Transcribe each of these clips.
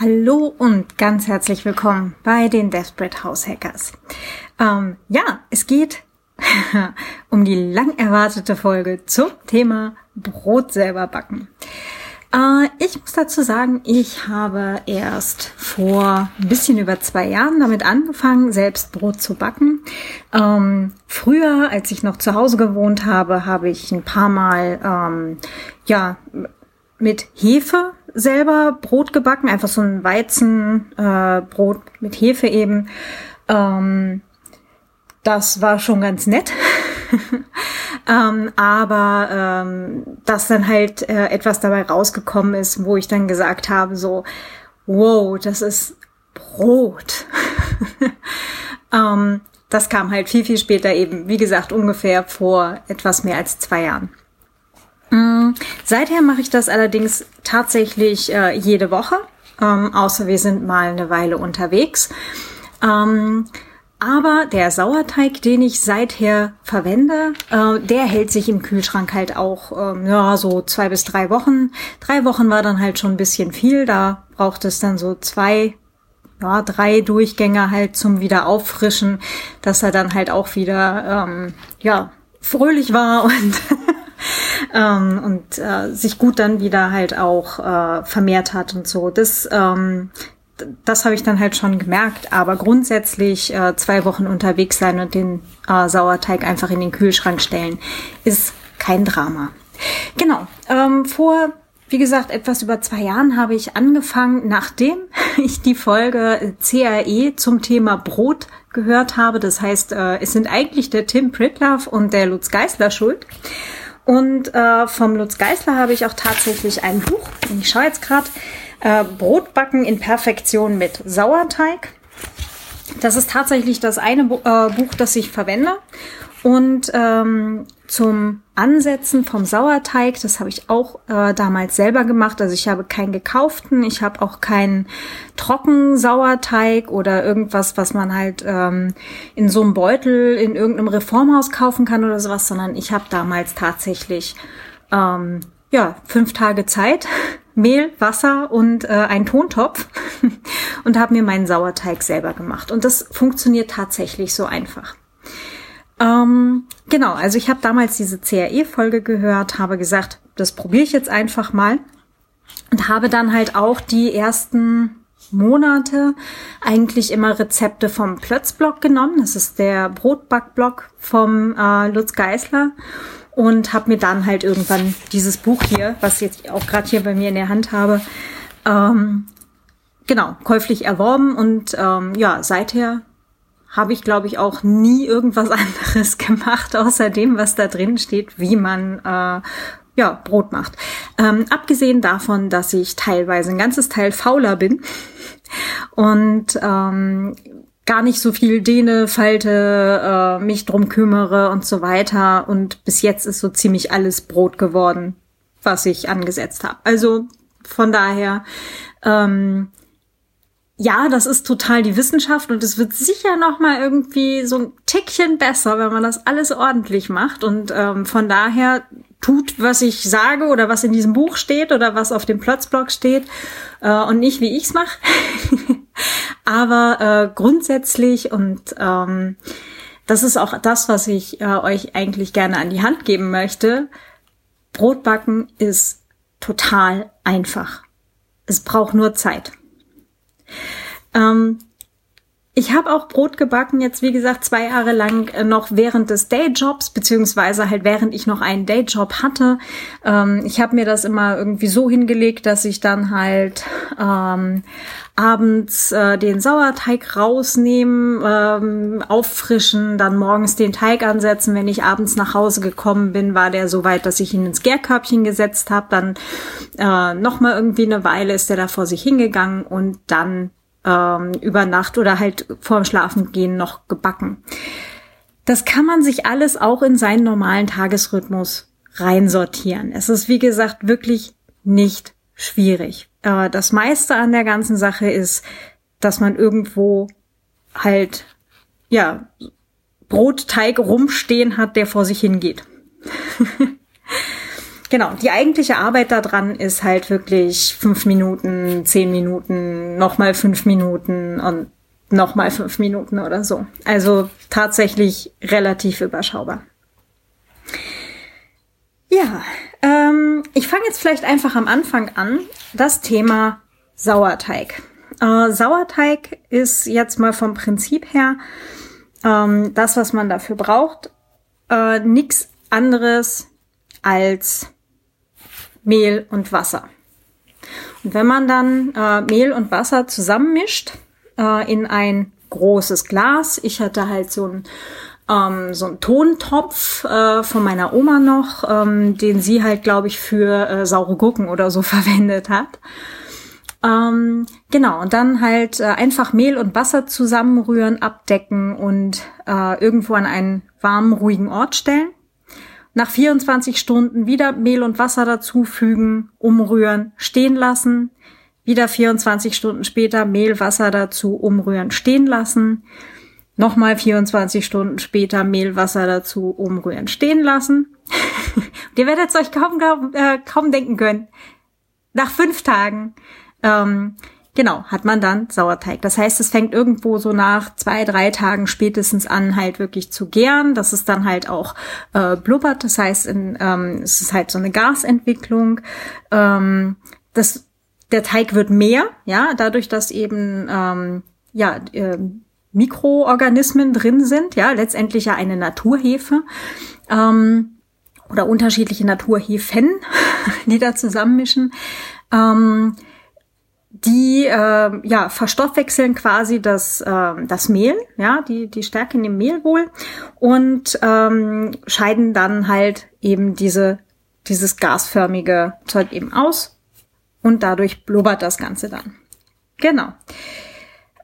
Hallo und ganz herzlich willkommen bei den Desperate House Hackers. Ähm, ja, es geht um die lang erwartete Folge zum Thema Brot selber backen. Äh, ich muss dazu sagen, ich habe erst vor ein bisschen über zwei Jahren damit angefangen, selbst Brot zu backen. Ähm, früher, als ich noch zu Hause gewohnt habe, habe ich ein paar Mal ähm, ja mit Hefe selber Brot gebacken, einfach so ein Weizenbrot äh, mit Hefe eben. Ähm, das war schon ganz nett. ähm, aber ähm, dass dann halt äh, etwas dabei rausgekommen ist, wo ich dann gesagt habe, so, wow, das ist Brot. ähm, das kam halt viel, viel später eben, wie gesagt, ungefähr vor etwas mehr als zwei Jahren. Mm, seither mache ich das allerdings tatsächlich äh, jede Woche, ähm, außer wir sind mal eine Weile unterwegs. Ähm, aber der Sauerteig, den ich seither verwende, äh, der hält sich im Kühlschrank halt auch ähm, ja so zwei bis drei Wochen. Drei Wochen war dann halt schon ein bisschen viel. Da braucht es dann so zwei ja, drei Durchgänge halt zum wieder auffrischen, dass er dann halt auch wieder ähm, ja fröhlich war und ähm, und äh, sich gut dann wieder halt auch äh, vermehrt hat und so. Das, ähm, das habe ich dann halt schon gemerkt. Aber grundsätzlich äh, zwei Wochen unterwegs sein und den äh, Sauerteig einfach in den Kühlschrank stellen, ist kein Drama. Genau. Ähm, vor wie gesagt, etwas über zwei Jahren habe ich angefangen, nachdem ich die Folge CRE zum Thema Brot gehört habe. Das heißt, äh, es sind eigentlich der Tim Pritloff und der Lutz Geisler schuld. Und äh, vom Lutz Geisler habe ich auch tatsächlich ein Buch. Ich schaue jetzt gerade. Äh, Brotbacken in Perfektion mit Sauerteig. Das ist tatsächlich das eine Bu äh, Buch, das ich verwende. Und ähm, zum Ansetzen vom Sauerteig, das habe ich auch äh, damals selber gemacht. Also ich habe keinen gekauften, ich habe auch keinen Trockensauerteig oder irgendwas, was man halt ähm, in so einem Beutel in irgendeinem Reformhaus kaufen kann oder sowas, sondern ich habe damals tatsächlich ähm, ja fünf Tage Zeit, Mehl, Wasser und äh, einen Tontopf und habe mir meinen Sauerteig selber gemacht. Und das funktioniert tatsächlich so einfach. Ähm, genau, also ich habe damals diese CRE-Folge gehört, habe gesagt, das probiere ich jetzt einfach mal. Und habe dann halt auch die ersten Monate eigentlich immer Rezepte vom Plötzblog genommen. Das ist der Brotbackblog vom äh, Lutz Geisler und habe mir dann halt irgendwann dieses Buch hier, was jetzt auch gerade hier bei mir in der Hand habe, ähm, genau käuflich erworben. Und ähm, ja seither habe ich, glaube ich, auch nie irgendwas anderes gemacht, außer dem, was da drin steht, wie man äh, ja, Brot macht. Ähm, abgesehen davon, dass ich teilweise ein ganzes Teil fauler bin und ähm, gar nicht so viel dehne, falte, äh, mich drum kümmere und so weiter. Und bis jetzt ist so ziemlich alles Brot geworden, was ich angesetzt habe. Also von daher ähm, ja, das ist total die Wissenschaft und es wird sicher noch mal irgendwie so ein Tickchen besser, wenn man das alles ordentlich macht und ähm, von daher tut, was ich sage oder was in diesem Buch steht oder was auf dem Plotzblog steht äh, und nicht wie ich's mache. Aber äh, grundsätzlich und ähm, das ist auch das, was ich äh, euch eigentlich gerne an die Hand geben möchte. Brotbacken ist total einfach. Es braucht nur Zeit. Ähm, ich habe auch Brot gebacken, jetzt wie gesagt zwei Jahre lang äh, noch während des Dayjobs, beziehungsweise halt während ich noch einen Dayjob hatte. Ähm, ich habe mir das immer irgendwie so hingelegt, dass ich dann halt ähm, abends äh, den Sauerteig rausnehmen, ähm, auffrischen, dann morgens den Teig ansetzen. Wenn ich abends nach Hause gekommen bin, war der so weit, dass ich ihn ins Gärkörbchen gesetzt habe. Dann äh, noch mal irgendwie eine Weile ist der da vor sich hingegangen und dann ähm, über Nacht oder halt vorm Schlafengehen noch gebacken. Das kann man sich alles auch in seinen normalen Tagesrhythmus reinsortieren. Es ist, wie gesagt, wirklich nicht schwierig. Äh, das meiste an der ganzen Sache ist, dass man irgendwo halt, ja, Brotteig rumstehen hat, der vor sich hingeht. genau, die eigentliche Arbeit daran ist halt wirklich fünf Minuten, zehn Minuten, nochmal fünf Minuten und nochmal fünf Minuten oder so. Also tatsächlich relativ überschaubar. Ja, ähm, ich fange jetzt vielleicht einfach am Anfang an. Das Thema Sauerteig. Äh, Sauerteig ist jetzt mal vom Prinzip her ähm, das, was man dafür braucht. Äh, nix anderes als Mehl und Wasser. Und wenn man dann äh, Mehl und Wasser zusammenmischt äh, in ein großes Glas, ich hatte halt so ein ähm, so ein Tontopf äh, von meiner Oma noch, ähm, den sie halt, glaube ich, für äh, saure Gurken oder so verwendet hat. Ähm, genau, und dann halt äh, einfach Mehl und Wasser zusammenrühren, abdecken und äh, irgendwo an einen warmen, ruhigen Ort stellen. Nach 24 Stunden wieder Mehl und Wasser dazufügen, umrühren, stehen lassen. Wieder 24 Stunden später Mehl, Wasser dazu, umrühren, stehen lassen. Nochmal 24 Stunden später Mehl, Wasser dazu, umrühren, stehen lassen. ihr werdet es euch kaum, äh, kaum denken können. Nach fünf Tagen ähm, genau, hat man dann Sauerteig. Das heißt, es fängt irgendwo so nach zwei, drei Tagen spätestens an, halt wirklich zu gären. Das ist dann halt auch äh, blubbert. Das heißt, in, ähm, es ist halt so eine Gasentwicklung. Ähm, das, der Teig wird mehr, ja, dadurch, dass eben ähm, ja äh, Mikroorganismen drin sind, ja, letztendlich ja eine Naturhefe. Ähm, oder unterschiedliche Naturhefen, die da zusammenmischen. Ähm, die äh, ja verstoffwechseln quasi das äh, das Mehl, ja die die Stärke in dem Mehl wohl und ähm, scheiden dann halt eben diese dieses gasförmige Zeug eben aus und dadurch blubbert das Ganze dann. Genau.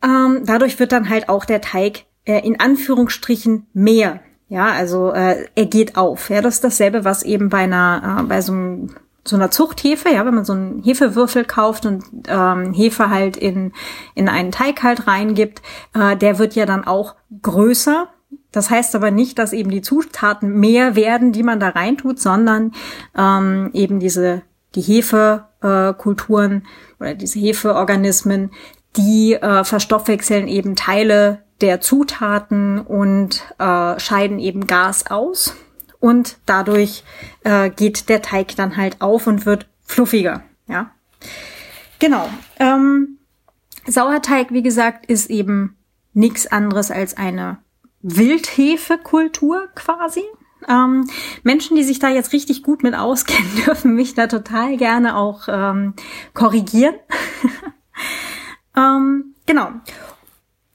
Ähm, dadurch wird dann halt auch der Teig äh, in Anführungsstrichen mehr. Ja, also äh, er geht auf. Ja, das ist dasselbe, was eben bei einer äh, bei so so einer Zuchthefe, ja, wenn man so einen Hefewürfel kauft und ähm, Hefe halt in, in einen Teig halt reingibt, äh, der wird ja dann auch größer. Das heißt aber nicht, dass eben die Zutaten mehr werden, die man da reintut, sondern ähm, eben diese die Hefekulturen äh, oder diese Hefeorganismen, die äh, verstoffwechseln eben Teile der Zutaten und äh, scheiden eben Gas aus und dadurch äh, geht der Teig dann halt auf und wird fluffiger. Ja, genau. Ähm, Sauerteig, wie gesagt, ist eben nichts anderes als eine Wildhefekultur quasi. Ähm, Menschen, die sich da jetzt richtig gut mit auskennen, dürfen mich da total gerne auch ähm, korrigieren. ähm, genau.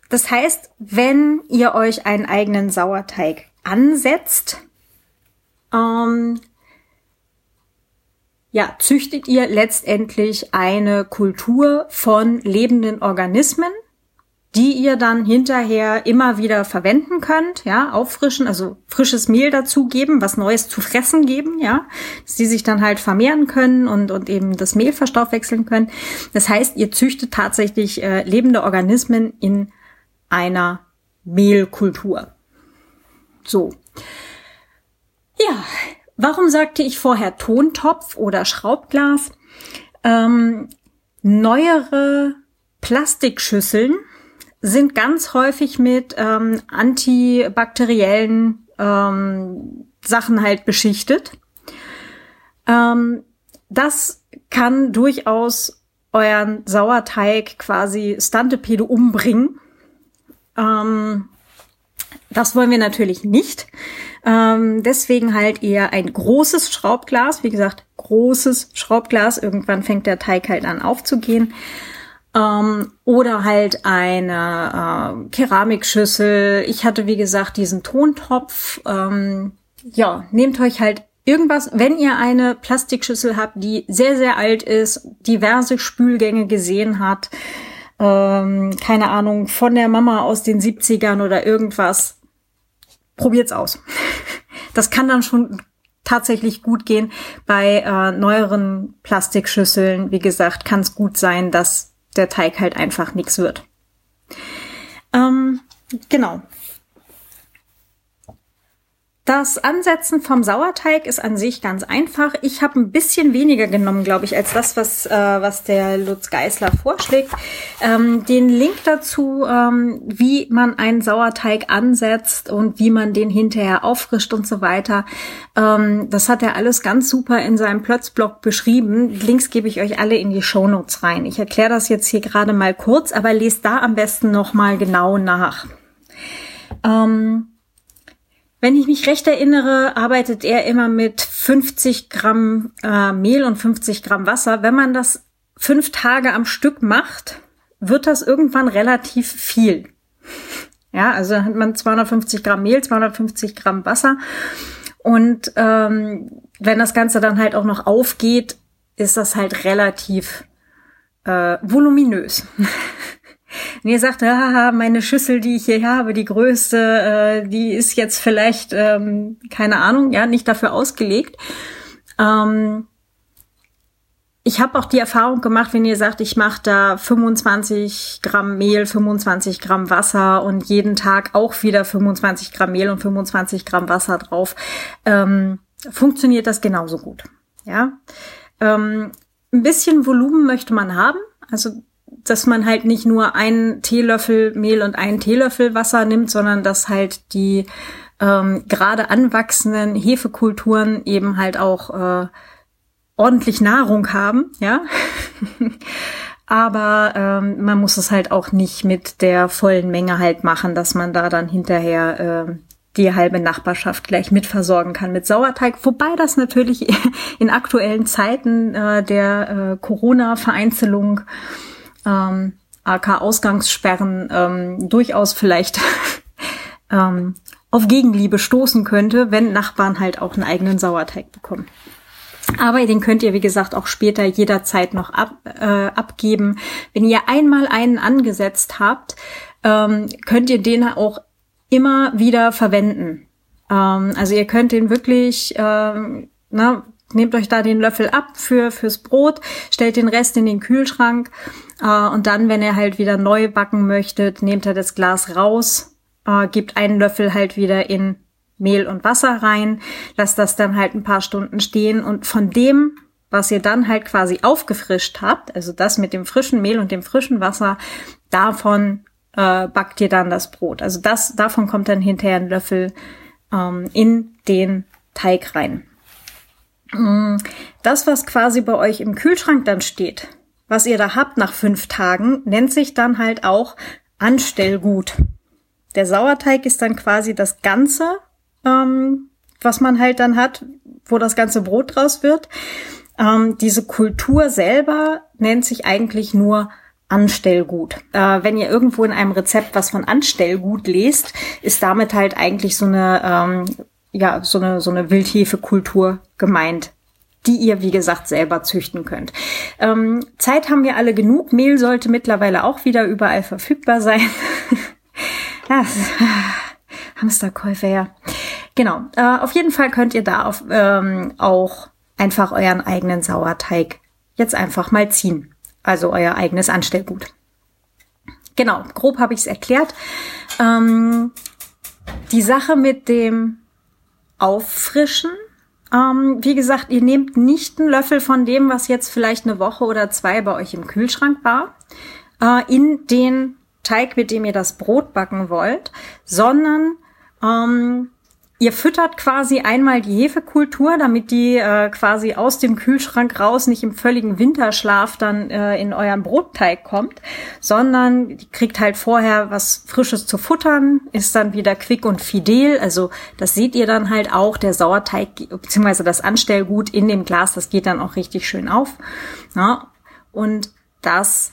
Das heißt, wenn ihr euch einen eigenen Sauerteig ansetzt, ähm, ja, züchtet ihr letztendlich eine Kultur von lebenden Organismen, die ihr dann hinterher immer wieder verwenden könnt, ja, auffrischen, also frisches Mehl dazugeben, was Neues zu fressen geben, ja, dass die sich dann halt vermehren können und, und eben das Mehl verstoffwechseln können. Das heißt, ihr züchtet tatsächlich äh, lebende Organismen in einer Mehlkultur. So. Ja, warum sagte ich vorher Tontopf oder Schraubglas? Ähm, neuere Plastikschüsseln sind ganz häufig mit ähm, antibakteriellen ähm, Sachen halt beschichtet. Ähm, das kann durchaus euren Sauerteig quasi Stantepede umbringen. Ähm, das wollen wir natürlich nicht. Ähm, deswegen halt eher ein großes Schraubglas. Wie gesagt, großes Schraubglas. Irgendwann fängt der Teig halt an aufzugehen. Ähm, oder halt eine äh, Keramikschüssel. Ich hatte, wie gesagt, diesen Tontopf. Ähm, ja, nehmt euch halt irgendwas, wenn ihr eine Plastikschüssel habt, die sehr, sehr alt ist, diverse Spülgänge gesehen hat, ähm, keine Ahnung, von der Mama aus den 70ern oder irgendwas, probiert's aus. Das kann dann schon tatsächlich gut gehen. Bei äh, neueren Plastikschüsseln, wie gesagt, kann es gut sein, dass der Teig halt einfach nichts wird. Ähm, genau. Das Ansetzen vom Sauerteig ist an sich ganz einfach. Ich habe ein bisschen weniger genommen, glaube ich, als das, was, äh, was der Lutz Geisler vorschlägt. Ähm, den Link dazu, ähm, wie man einen Sauerteig ansetzt und wie man den hinterher auffrischt und so weiter, ähm, das hat er alles ganz super in seinem Plötzblog beschrieben. Links gebe ich euch alle in die Shownotes rein. Ich erkläre das jetzt hier gerade mal kurz, aber lest da am besten nochmal genau nach. Ähm, wenn ich mich recht erinnere, arbeitet er immer mit 50 Gramm äh, Mehl und 50 Gramm Wasser. Wenn man das fünf Tage am Stück macht, wird das irgendwann relativ viel. Ja, also hat man 250 Gramm Mehl, 250 Gramm Wasser. Und ähm, wenn das Ganze dann halt auch noch aufgeht, ist das halt relativ äh, voluminös. Und ihr sagt, haha, meine Schüssel, die ich hier habe, die größte, äh, die ist jetzt vielleicht, ähm, keine Ahnung, ja, nicht dafür ausgelegt. Ähm, ich habe auch die Erfahrung gemacht, wenn ihr sagt, ich mache da 25 Gramm Mehl, 25 Gramm Wasser und jeden Tag auch wieder 25 Gramm Mehl und 25 Gramm Wasser drauf, ähm, funktioniert das genauso gut. Ja, ähm, ein bisschen Volumen möchte man haben. Also dass man halt nicht nur einen Teelöffel Mehl und einen Teelöffel Wasser nimmt, sondern dass halt die ähm, gerade anwachsenden Hefekulturen eben halt auch äh, ordentlich Nahrung haben, ja. Aber ähm, man muss es halt auch nicht mit der vollen Menge halt machen, dass man da dann hinterher äh, die halbe Nachbarschaft gleich mitversorgen kann mit Sauerteig. Wobei das natürlich in aktuellen Zeiten äh, der äh, Corona-Vereinzelung ähm, AK Ausgangssperren ähm, durchaus vielleicht ähm, auf Gegenliebe stoßen könnte, wenn Nachbarn halt auch einen eigenen Sauerteig bekommen. Aber den könnt ihr, wie gesagt, auch später jederzeit noch ab, äh, abgeben. Wenn ihr einmal einen angesetzt habt, ähm, könnt ihr den auch immer wieder verwenden. Ähm, also ihr könnt den wirklich, ähm, na, nehmt euch da den Löffel ab für fürs Brot, stellt den Rest in den Kühlschrank äh, und dann, wenn ihr halt wieder neu backen möchtet, nehmt ihr das Glas raus, äh, gebt einen Löffel halt wieder in Mehl und Wasser rein, lasst das dann halt ein paar Stunden stehen und von dem, was ihr dann halt quasi aufgefrischt habt, also das mit dem frischen Mehl und dem frischen Wasser, davon äh, backt ihr dann das Brot. Also das, davon kommt dann hinterher ein Löffel ähm, in den Teig rein. Mm, das, was quasi bei euch im Kühlschrank dann steht, was ihr da habt nach fünf Tagen, nennt sich dann halt auch Anstellgut. Der Sauerteig ist dann quasi das Ganze, ähm, was man halt dann hat, wo das ganze Brot draus wird. Ähm, diese Kultur selber nennt sich eigentlich nur Anstellgut. Äh, wenn ihr irgendwo in einem Rezept was von Anstellgut lest, ist damit halt eigentlich so eine ähm, ja so eine so eine Wildhefekultur gemeint die ihr, wie gesagt, selber züchten könnt. Ähm, Zeit haben wir alle genug. Mehl sollte mittlerweile auch wieder überall verfügbar sein. ja, Hamsterkäufe, ja. Genau. Äh, auf jeden Fall könnt ihr da auf, ähm, auch einfach euren eigenen Sauerteig jetzt einfach mal ziehen. Also euer eigenes Anstellgut. Genau, grob habe ich es erklärt. Ähm, die Sache mit dem Auffrischen. Ähm, wie gesagt, ihr nehmt nicht einen Löffel von dem, was jetzt vielleicht eine Woche oder zwei bei euch im Kühlschrank war, äh, in den Teig, mit dem ihr das Brot backen wollt, sondern ähm, Ihr füttert quasi einmal die Hefekultur, damit die äh, quasi aus dem Kühlschrank raus nicht im völligen Winterschlaf dann äh, in euren Brotteig kommt, sondern die kriegt halt vorher was Frisches zu futtern, ist dann wieder quick und fidel. Also das seht ihr dann halt auch, der Sauerteig beziehungsweise das Anstellgut in dem Glas, das geht dann auch richtig schön auf. Ja, und das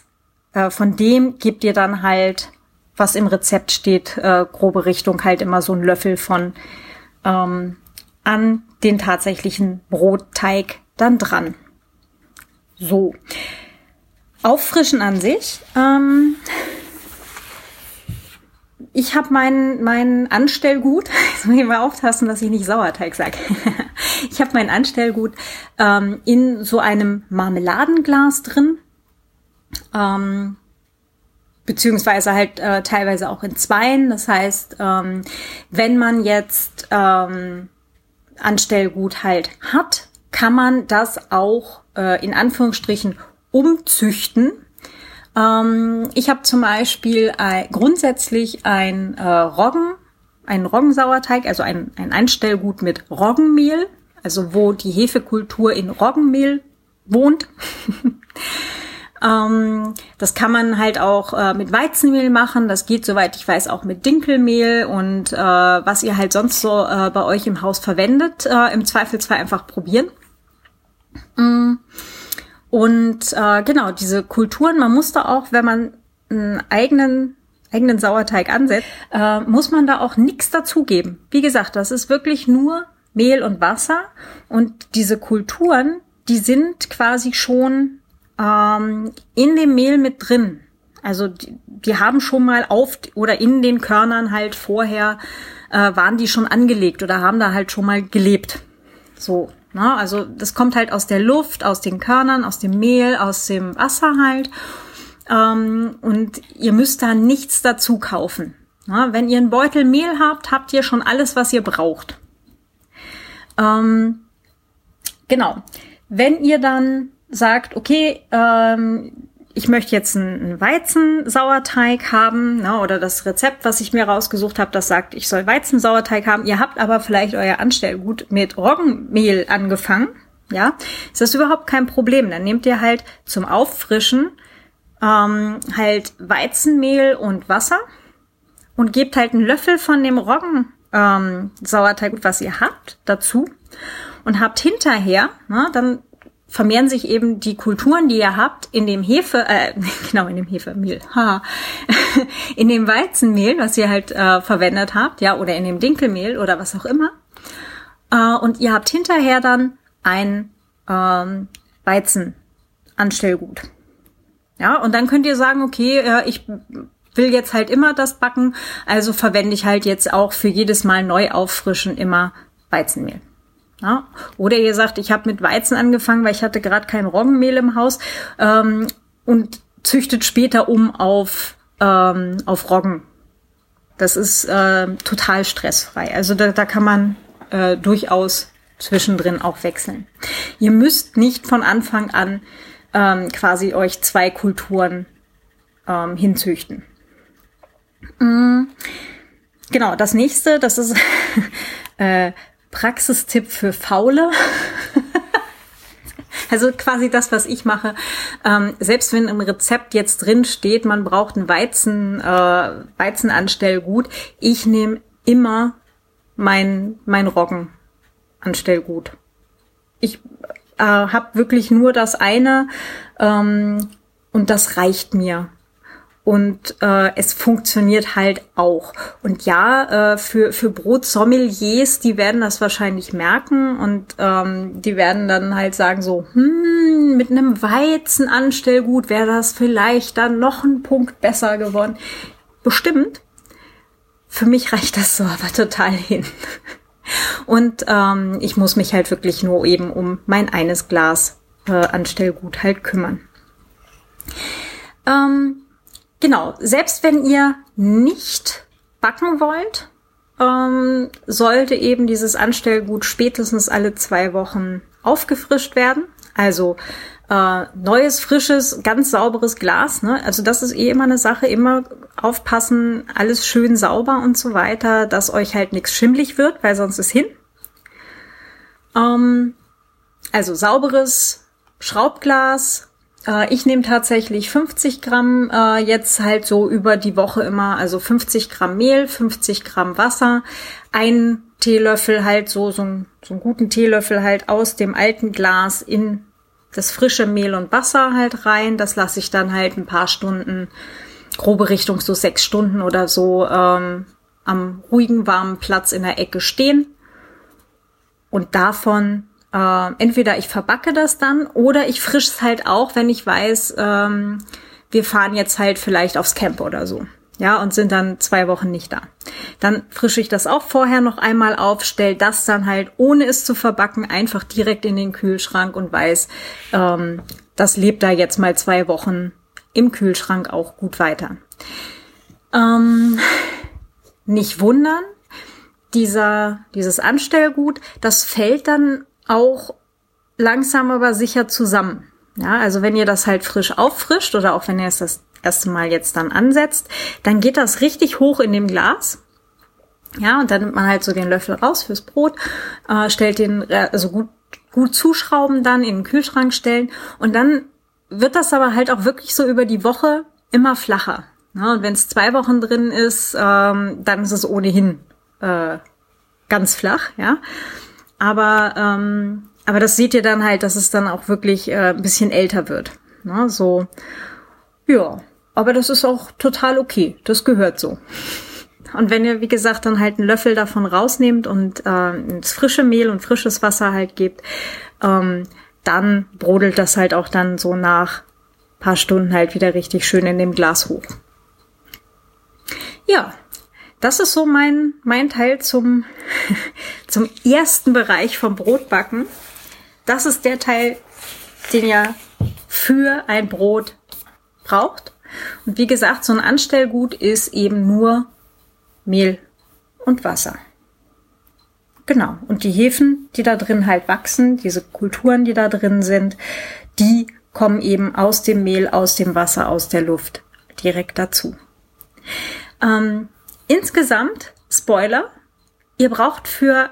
äh, von dem gebt ihr dann halt, was im Rezept steht, äh, grobe Richtung halt immer so ein Löffel von ähm, an den tatsächlichen Brotteig dann dran. So. Auffrischen an sich. Ähm, ich habe mein, mein Anstellgut, jetzt muss ich mal aufpassen, dass ich nicht Sauerteig sage. ich habe mein Anstellgut ähm, in so einem Marmeladenglas drin. Ähm, beziehungsweise halt äh, teilweise auch in Zweien. Das heißt, ähm, wenn man jetzt ähm, Anstellgut halt hat, kann man das auch äh, in Anführungsstrichen umzüchten. Ähm, ich habe zum Beispiel ein, grundsätzlich ein äh, Roggen, einen Roggensauerteig, also ein, ein Anstellgut mit Roggenmehl, also wo die Hefekultur in Roggenmehl wohnt. Ähm, das kann man halt auch äh, mit Weizenmehl machen. Das geht, soweit ich weiß, auch mit Dinkelmehl und äh, was ihr halt sonst so äh, bei euch im Haus verwendet. Äh, Im Zweifelsfall einfach probieren. Mm. Und äh, genau, diese Kulturen, man muss da auch, wenn man einen eigenen eigenen Sauerteig ansetzt, äh, muss man da auch nichts dazugeben. Wie gesagt, das ist wirklich nur Mehl und Wasser und diese Kulturen, die sind quasi schon ähm, in dem Mehl mit drin. Also die, die haben schon mal auf oder in den Körnern halt vorher äh, waren die schon angelegt oder haben da halt schon mal gelebt. So, ne? Also das kommt halt aus der Luft, aus den Körnern, aus dem Mehl, aus dem Wasser halt. Ähm, und ihr müsst da nichts dazu kaufen. Ne? Wenn ihr einen Beutel Mehl habt, habt ihr schon alles, was ihr braucht. Ähm, genau. Wenn ihr dann sagt, okay, ähm, ich möchte jetzt einen Weizensauerteig haben, ne, oder das Rezept, was ich mir rausgesucht habe, das sagt, ich soll Weizensauerteig haben. Ihr habt aber vielleicht euer Anstellgut mit Roggenmehl angefangen, ja, ist das überhaupt kein Problem. Dann nehmt ihr halt zum Auffrischen ähm, halt Weizenmehl und Wasser und gebt halt einen Löffel von dem Roggen ähm, was ihr habt, dazu und habt hinterher, ne, dann vermehren sich eben die Kulturen, die ihr habt, in dem Hefe, äh, genau, in dem Hefemehl, ha, in dem Weizenmehl, was ihr halt äh, verwendet habt, ja, oder in dem Dinkelmehl oder was auch immer. Äh, und ihr habt hinterher dann ein ähm, Weizenanstellgut. Ja, und dann könnt ihr sagen, okay, äh, ich will jetzt halt immer das backen, also verwende ich halt jetzt auch für jedes Mal neu auffrischen immer Weizenmehl. Ja? Oder ihr sagt, ich habe mit Weizen angefangen, weil ich hatte gerade kein Roggenmehl im Haus ähm, und züchtet später um auf, ähm, auf Roggen. Das ist äh, total stressfrei. Also da, da kann man äh, durchaus zwischendrin auch wechseln. Ihr müsst nicht von Anfang an ähm, quasi euch zwei Kulturen ähm, hinzüchten. Mm, genau, das nächste, das ist äh, Praxistipp für Faule. Also quasi das, was ich mache. Ähm, selbst wenn im Rezept jetzt drin steht, man braucht ein Weizen, äh, Weizenanstellgut, ich nehme immer mein, mein Roggenanstellgut. Ich äh, habe wirklich nur das eine ähm, und das reicht mir und äh, es funktioniert halt auch. Und ja, äh, für, für Brotsommeliers, die werden das wahrscheinlich merken und ähm, die werden dann halt sagen so, hm, mit einem Weizenanstellgut wäre das vielleicht dann noch ein Punkt besser geworden. Bestimmt. Für mich reicht das so aber total hin. Und ähm, ich muss mich halt wirklich nur eben um mein eines Glas äh, Anstellgut halt kümmern. Ähm, Genau, selbst wenn ihr nicht backen wollt, ähm, sollte eben dieses Anstellgut spätestens alle zwei Wochen aufgefrischt werden. Also äh, neues, frisches, ganz sauberes Glas. Ne? Also das ist eh immer eine Sache. Immer aufpassen, alles schön sauber und so weiter, dass euch halt nichts schimmlig wird, weil sonst ist hin. Ähm, also sauberes Schraubglas ich nehme tatsächlich 50 Gramm äh, jetzt halt so über die Woche immer, also 50 Gramm Mehl, 50 Gramm Wasser, ein Teelöffel halt so, so, ein, so einen guten Teelöffel halt aus dem alten Glas in das frische Mehl und Wasser halt rein. Das lasse ich dann halt ein paar Stunden, grobe Richtung so sechs Stunden oder so ähm, am ruhigen warmen Platz in der Ecke stehen. Und davon äh, entweder ich verbacke das dann oder ich frisch es halt auch, wenn ich weiß, ähm, wir fahren jetzt halt vielleicht aufs Camp oder so. Ja, und sind dann zwei Wochen nicht da. Dann frische ich das auch vorher noch einmal auf, stell das dann halt, ohne es zu verbacken, einfach direkt in den Kühlschrank und weiß, ähm, das lebt da jetzt mal zwei Wochen im Kühlschrank auch gut weiter. Ähm, nicht wundern, dieser, dieses Anstellgut, das fällt dann auch langsam aber sicher zusammen. Ja, also wenn ihr das halt frisch auffrischt oder auch wenn ihr es das erste Mal jetzt dann ansetzt, dann geht das richtig hoch in dem Glas. Ja, und dann nimmt man halt so den Löffel raus fürs Brot, äh, stellt den äh, also gut, gut zuschrauben dann in den Kühlschrank stellen und dann wird das aber halt auch wirklich so über die Woche immer flacher. Ja, und wenn es zwei Wochen drin ist, ähm, dann ist es ohnehin äh, ganz flach, ja. Aber ähm, aber das seht ihr dann halt, dass es dann auch wirklich äh, ein bisschen älter wird. Ne? So, ja. Aber das ist auch total okay. Das gehört so. Und wenn ihr, wie gesagt, dann halt einen Löffel davon rausnehmt und äh, ins frische Mehl und frisches Wasser halt gebt, ähm, dann brodelt das halt auch dann so nach paar Stunden halt wieder richtig schön in dem Glas hoch. Ja, das ist so mein, mein Teil zum, zum ersten Bereich vom Brotbacken. Das ist der Teil, den ihr für ein Brot braucht. Und wie gesagt, so ein Anstellgut ist eben nur Mehl und Wasser. Genau. Und die Hefen, die da drin halt wachsen, diese Kulturen, die da drin sind, die kommen eben aus dem Mehl, aus dem Wasser, aus der Luft direkt dazu. Ähm, insgesamt, Spoiler, ihr braucht für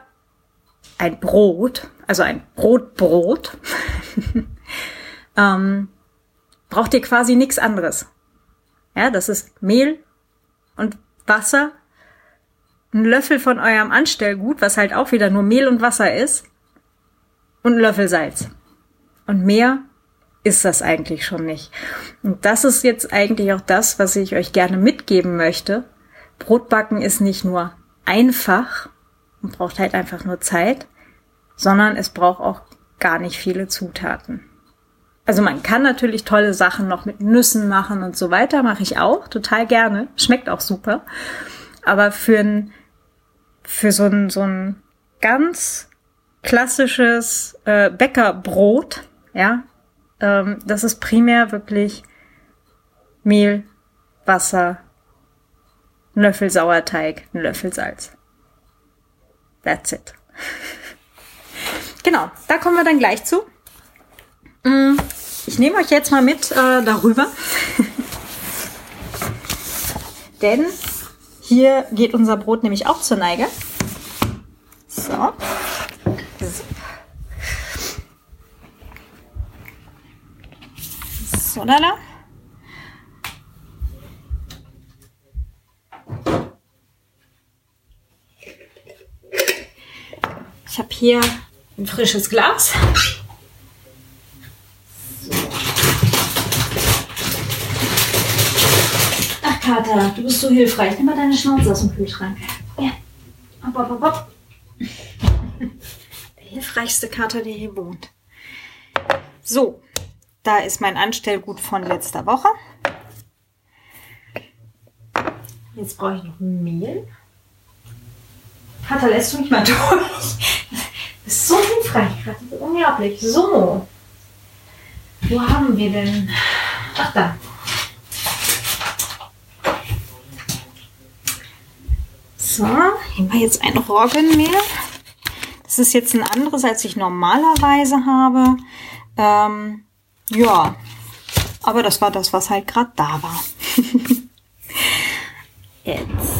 ein Brot, also ein Brotbrot, ähm, braucht ihr quasi nichts anderes. Ja, das ist Mehl und Wasser, ein Löffel von eurem Anstellgut, was halt auch wieder nur Mehl und Wasser ist, und ein Löffel Salz. Und mehr ist das eigentlich schon nicht. Und das ist jetzt eigentlich auch das, was ich euch gerne mitgeben möchte. Brotbacken ist nicht nur einfach und braucht halt einfach nur Zeit, sondern es braucht auch gar nicht viele Zutaten. Also man kann natürlich tolle Sachen noch mit Nüssen machen und so weiter, mache ich auch total gerne, schmeckt auch super. Aber für ein für so ein so ein ganz klassisches äh, Bäckerbrot, ja, ähm, das ist primär wirklich Mehl, Wasser, ein Löffel Sauerteig, ein Löffel Salz. That's it. genau, da kommen wir dann gleich zu. Mm, ich nehme euch jetzt mal mit äh, darüber. Denn hier geht unser Brot nämlich auch zur Neige. So. So, da, da. Ich habe hier ein frisches Glas. Kater, du bist so hilfreich. Nimm mal deine Schnauze aus dem Kühlschrank. Ja. Hopp, hopp, hopp, hopp. Der hilfreichste Kater, der hier wohnt. So, da ist mein Anstellgut von letzter Woche. Jetzt brauche ich noch Mehl. Kater, lässt du mich mal durch? Das ist so hilfreich gerade. Unglaublich. So. Wo haben wir denn? Ach, da. So, nehmen wir jetzt ein Roggenmehl. Das ist jetzt ein anderes, als ich normalerweise habe. Ähm, ja, aber das war das, was halt gerade da war. jetzt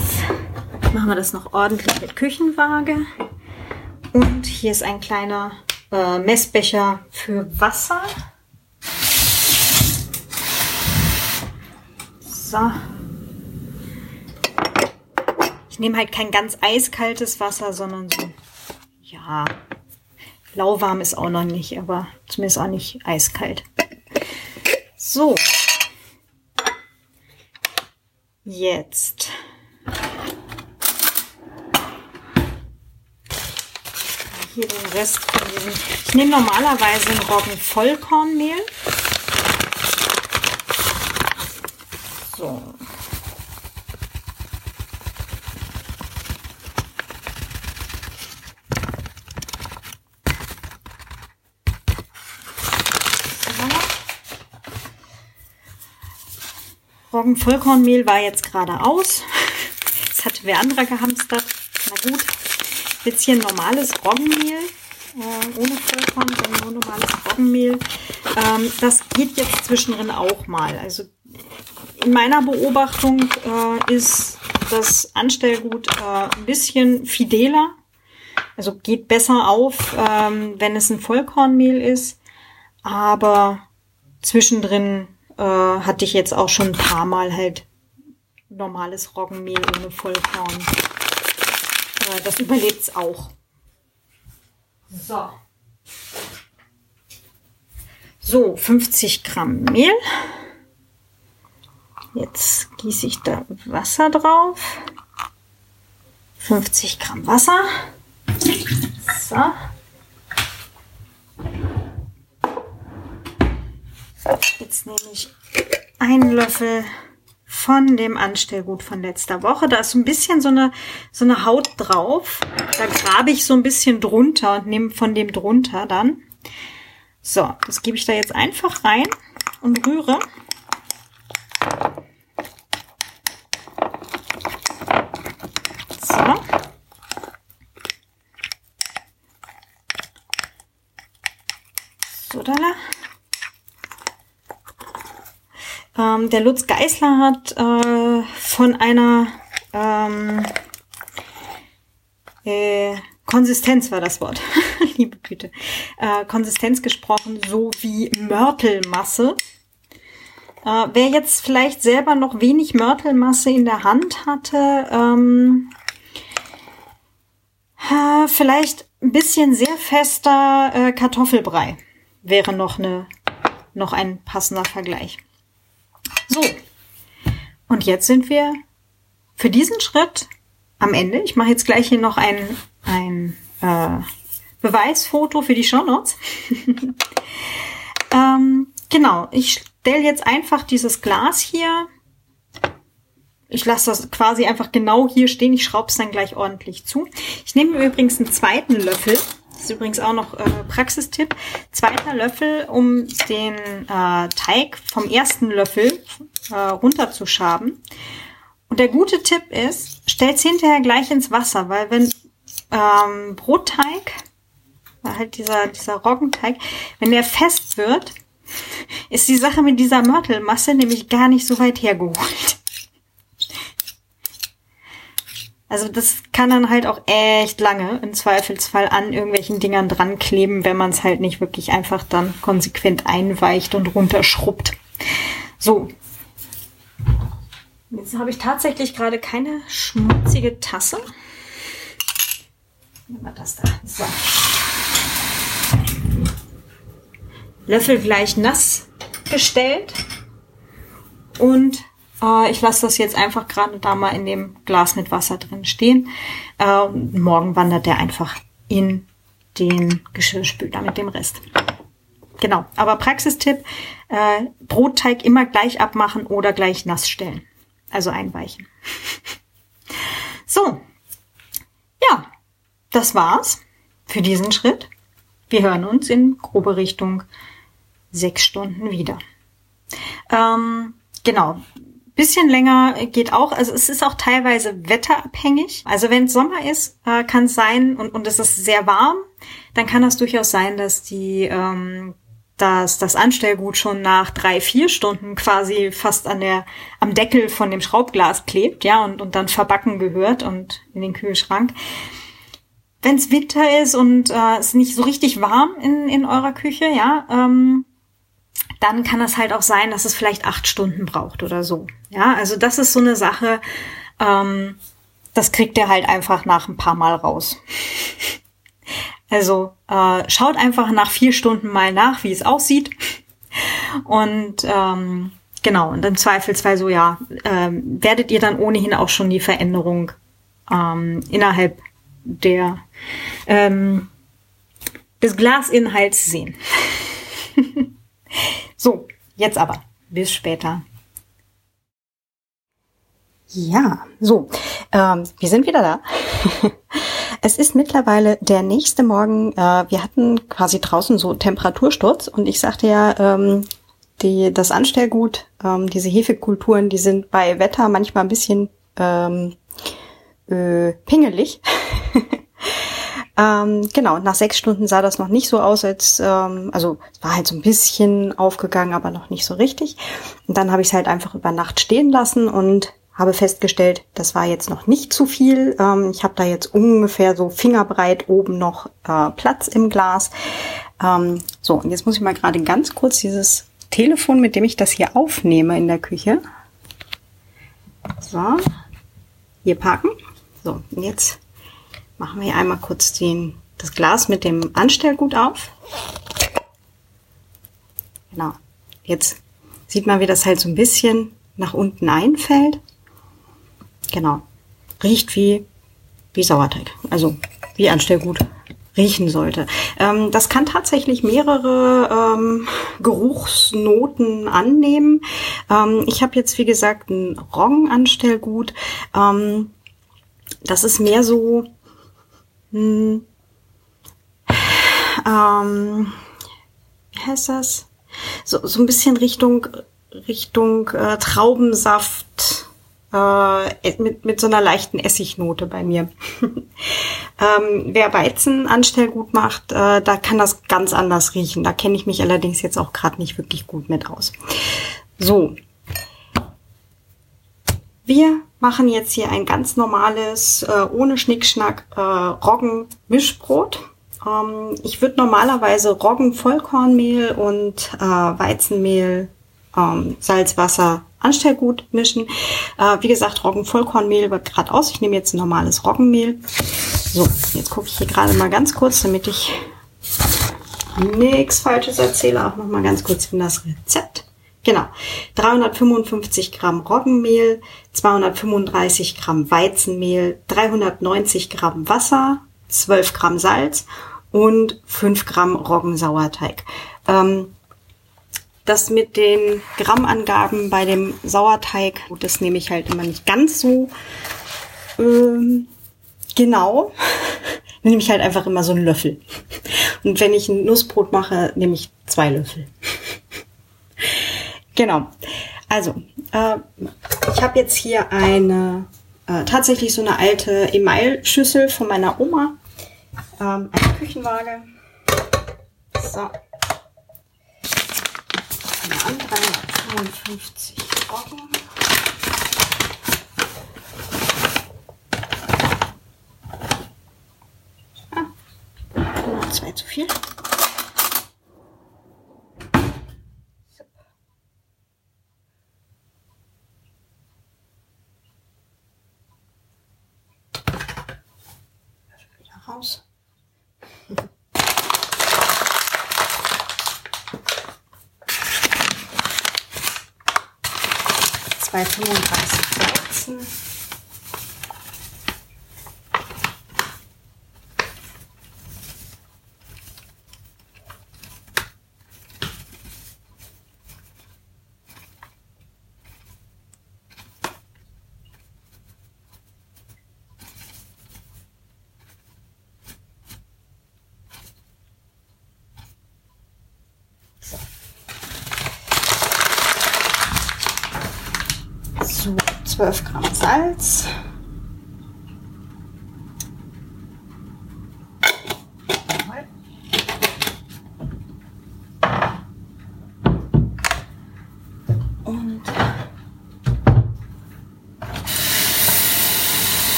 machen wir das noch ordentlich mit Küchenwaage. Und hier ist ein kleiner äh, Messbecher für Wasser. So. Ich nehme halt kein ganz eiskaltes Wasser, sondern so, ja, lauwarm ist auch noch nicht, aber zumindest auch nicht eiskalt. So. Jetzt. Hier den Rest von diesem. Ich nehme normalerweise ein Roggen-Vollkornmehl. So. Roggenvollkornmehl war jetzt gerade aus. Das hatte wer anderer gehamstert. Na gut. Jetzt hier normales Roggenmehl. Äh, ohne Vollkorn, sondern nur normales Roggenmehl. Ähm, das geht jetzt zwischendrin auch mal. Also in meiner Beobachtung äh, ist das Anstellgut äh, ein bisschen fideler. Also geht besser auf, ähm, wenn es ein Vollkornmehl ist. Aber zwischendrin äh, hatte ich jetzt auch schon ein paar Mal halt normales Roggenmehl ohne Vollkorn. Das überlebt's auch. So. So, 50 Gramm Mehl. Jetzt gieße ich da Wasser drauf. 50 Gramm Wasser. So. Jetzt nehme ich einen Löffel von dem Anstellgut von letzter Woche. Da ist so ein bisschen so eine, so eine Haut drauf. Da grabe ich so ein bisschen drunter und nehme von dem drunter dann. So, das gebe ich da jetzt einfach rein und rühre. So. So, da. Ähm, der Lutz Geisler hat äh, von einer ähm, äh, Konsistenz war das Wort, liebe Güte, äh, Konsistenz gesprochen, so wie Mörtelmasse. Äh, wer jetzt vielleicht selber noch wenig Mörtelmasse in der Hand hatte, ähm, äh, vielleicht ein bisschen sehr fester äh, Kartoffelbrei wäre noch eine noch ein passender Vergleich. So. Und jetzt sind wir für diesen Schritt am Ende. Ich mache jetzt gleich hier noch ein, ein äh, Beweisfoto für die Shownotes. ähm, genau, ich stelle jetzt einfach dieses Glas hier. Ich lasse das quasi einfach genau hier stehen. Ich schraube es dann gleich ordentlich zu. Ich nehme übrigens einen zweiten Löffel das ist übrigens auch noch äh, Praxistipp. Zweiter Löffel, um den äh, Teig vom ersten Löffel äh, runterzuschaben. Und der gute Tipp ist, stell's hinterher gleich ins Wasser, weil wenn ähm, Brotteig, halt dieser, dieser Roggenteig, wenn der fest wird, ist die Sache mit dieser Mörtelmasse nämlich gar nicht so weit hergeholt. Also das kann dann halt auch echt lange im Zweifelsfall an irgendwelchen Dingern dran kleben, wenn man es halt nicht wirklich einfach dann konsequent einweicht und runterschrubbt. So. Jetzt habe ich tatsächlich gerade keine schmutzige Tasse. Nehmen wir das da. So. Löffel gleich nass gestellt und äh, ich lasse das jetzt einfach gerade da mal in dem Glas mit Wasser drin stehen. Äh, morgen wandert der einfach in den Geschirrspüler mit dem Rest. Genau, aber Praxistipp, äh, Brotteig immer gleich abmachen oder gleich nass stellen. Also einweichen. so, ja, das war's für diesen Schritt. Wir hören uns in grobe Richtung sechs Stunden wieder. Ähm, genau, Bisschen länger geht auch. Also es ist auch teilweise wetterabhängig. Also wenn es Sommer ist, äh, kann es sein und, und es ist sehr warm, dann kann das durchaus sein, dass die ähm, dass das Anstellgut schon nach drei, vier Stunden quasi fast an der, am Deckel von dem Schraubglas klebt, ja, und, und dann verbacken gehört und in den Kühlschrank. Wenn es Winter ist und äh, es nicht so richtig warm in, in eurer Küche, ja, ähm, dann kann es halt auch sein, dass es vielleicht acht Stunden braucht oder so. Ja, also das ist so eine Sache, ähm, das kriegt ihr halt einfach nach ein paar Mal raus. also äh, schaut einfach nach vier Stunden mal nach, wie es aussieht. Und ähm, genau, und im Zweifelsfall so, ja, ähm, werdet ihr dann ohnehin auch schon die Veränderung ähm, innerhalb der ähm, des Glasinhalts sehen. So, jetzt aber. Bis später. Ja, so, ähm, wir sind wieder da. es ist mittlerweile der nächste Morgen. Äh, wir hatten quasi draußen so Temperatursturz und ich sagte ja, ähm, die, das Anstellgut, ähm, diese Hefekulturen, die sind bei Wetter manchmal ein bisschen ähm, äh, pingelig. ähm, genau, nach sechs Stunden sah das noch nicht so aus, als ähm, also es war halt so ein bisschen aufgegangen, aber noch nicht so richtig. Und dann habe ich es halt einfach über Nacht stehen lassen und habe festgestellt, das war jetzt noch nicht zu viel. Ähm, ich habe da jetzt ungefähr so fingerbreit oben noch äh, Platz im Glas. Ähm, so, und jetzt muss ich mal gerade ganz kurz dieses Telefon, mit dem ich das hier aufnehme in der Küche. So, hier parken. So, und jetzt machen wir einmal kurz den, das Glas mit dem Anstellgut auf. Genau. Jetzt sieht man, wie das halt so ein bisschen nach unten einfällt. Genau. Riecht wie, wie Sauerteig. Also wie Anstellgut riechen sollte. Ähm, das kann tatsächlich mehrere ähm, Geruchsnoten annehmen. Ähm, ich habe jetzt, wie gesagt, ein Roggenanstellgut. Ähm, das ist mehr so... Hm, ähm, wie heißt das? So, so ein bisschen Richtung Richtung äh, Traubensaft, äh, mit, mit so einer leichten Essignote bei mir. ähm, wer Weizenanstellgut macht, äh, da kann das ganz anders riechen. Da kenne ich mich allerdings jetzt auch gerade nicht wirklich gut mit aus. So. Wir machen jetzt hier ein ganz normales, äh, ohne Schnickschnack, äh, Roggen-Mischbrot. Ähm, ich würde normalerweise Roggen-Vollkornmehl und äh, Weizenmehl, ähm, Salz, Wasser, Anstellgut mischen. Äh, wie gesagt, Roggenvollkornmehl wird gerade aus. Ich nehme jetzt ein normales Roggenmehl. So, jetzt gucke ich hier gerade mal ganz kurz, damit ich nichts Falsches erzähle, auch noch mal ganz kurz in das Rezept. Genau, 355 Gramm Roggenmehl, 235 Gramm Weizenmehl, 390 Gramm Wasser, 12 Gramm Salz und 5 Gramm Roggensauerteig. Ähm, das mit den Grammangaben bei dem Sauerteig, das nehme ich halt immer nicht ganz so ähm, genau. nehme ich halt einfach immer so einen Löffel. Und wenn ich ein Nussbrot mache, nehme ich zwei Löffel. genau. Also, äh, ich habe jetzt hier eine äh, tatsächlich so eine alte Emailschüssel von meiner Oma. Ähm, eine Küchenwaage. So mal an, 355 Euro. Ah, zwei zu viel. Raus. 235 Weizen. So, 12 Gramm Salz. Und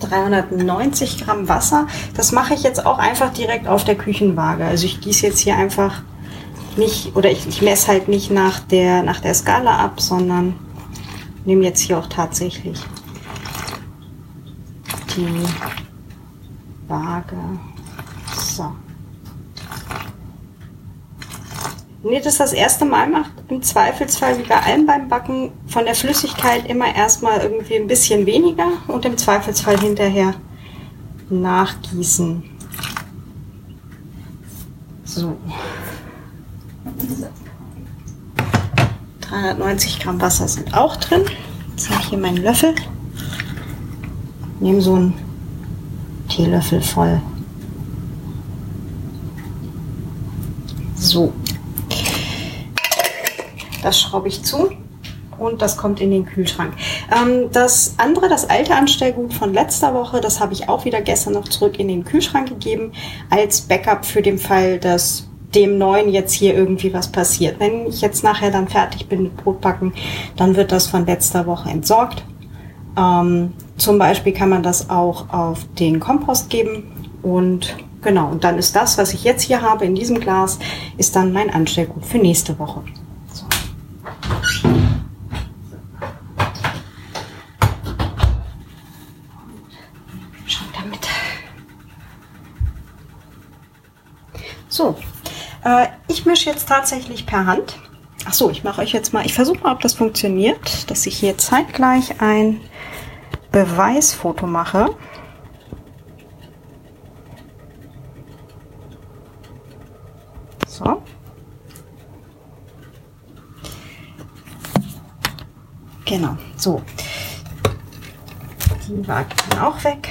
390 Gramm Wasser. Das mache ich jetzt auch einfach direkt auf der Küchenwaage. Also ich gieße jetzt hier einfach nicht, oder ich, ich messe halt nicht nach der, nach der Skala ab, sondern nehme jetzt hier auch tatsächlich die Waage. So. Wenn ihr das das erste Mal macht, im Zweifelsfall wie bei allem beim Backen von der Flüssigkeit immer erstmal irgendwie ein bisschen weniger und im Zweifelsfall hinterher nachgießen. So. 390 Gramm Wasser sind auch drin. Jetzt habe ich hier meinen Löffel. Nehme so einen Teelöffel voll. So. Das schraube ich zu und das kommt in den Kühlschrank. Ähm, das andere, das alte Anstellgut von letzter Woche, das habe ich auch wieder gestern noch zurück in den Kühlschrank gegeben, als Backup für den Fall, dass dem neuen jetzt hier irgendwie was passiert. Wenn ich jetzt nachher dann fertig bin mit Brotbacken, dann wird das von letzter Woche entsorgt. Ähm, zum Beispiel kann man das auch auf den Kompost geben und genau, und dann ist das, was ich jetzt hier habe in diesem Glas, ist dann mein Anstellgut für nächste Woche. So, äh, ich mische jetzt tatsächlich per Hand. Ach so, ich mache euch jetzt mal, ich versuche mal, ob das funktioniert, dass ich hier zeitgleich ein Beweisfoto mache. So. Genau, so. Die dann auch weg.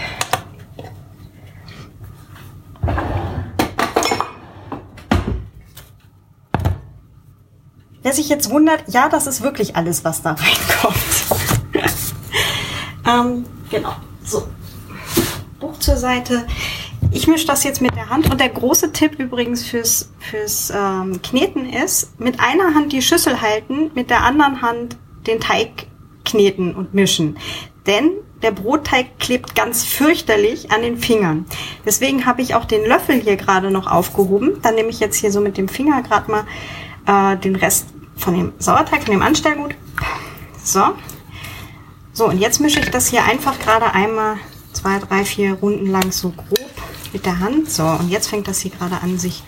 Wer sich jetzt wundert, ja, das ist wirklich alles, was da reinkommt. ähm, genau. So. Buch zur Seite. Ich mische das jetzt mit der Hand und der große Tipp übrigens fürs, fürs ähm, Kneten ist, mit einer Hand die Schüssel halten, mit der anderen Hand den Teig kneten und mischen. Denn der Brotteig klebt ganz fürchterlich an den Fingern. Deswegen habe ich auch den Löffel hier gerade noch aufgehoben. Dann nehme ich jetzt hier so mit dem Finger gerade mal äh, den Rest von dem Sauerteig, von dem Anstellgut. So. So, und jetzt mische ich das hier einfach gerade einmal zwei, drei, vier Runden lang so grob mit der Hand. So, und jetzt fängt das hier gerade an, sich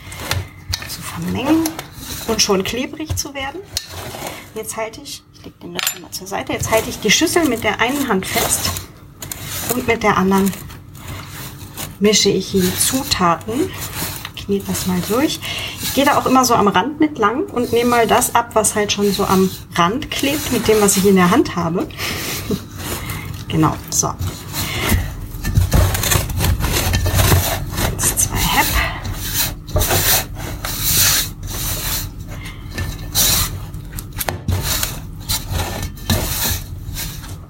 zu vermengen und schon klebrig zu werden. Jetzt halte ich, ich lege den Löffel mal zur Seite, jetzt halte ich die Schüssel mit der einen Hand fest und mit der anderen mische ich die Zutaten knete das mal durch. Gehe da auch immer so am Rand mit lang und nehme mal das ab, was halt schon so am Rand klebt, mit dem, was ich in der Hand habe. genau, so. Eins, zwei Hepp.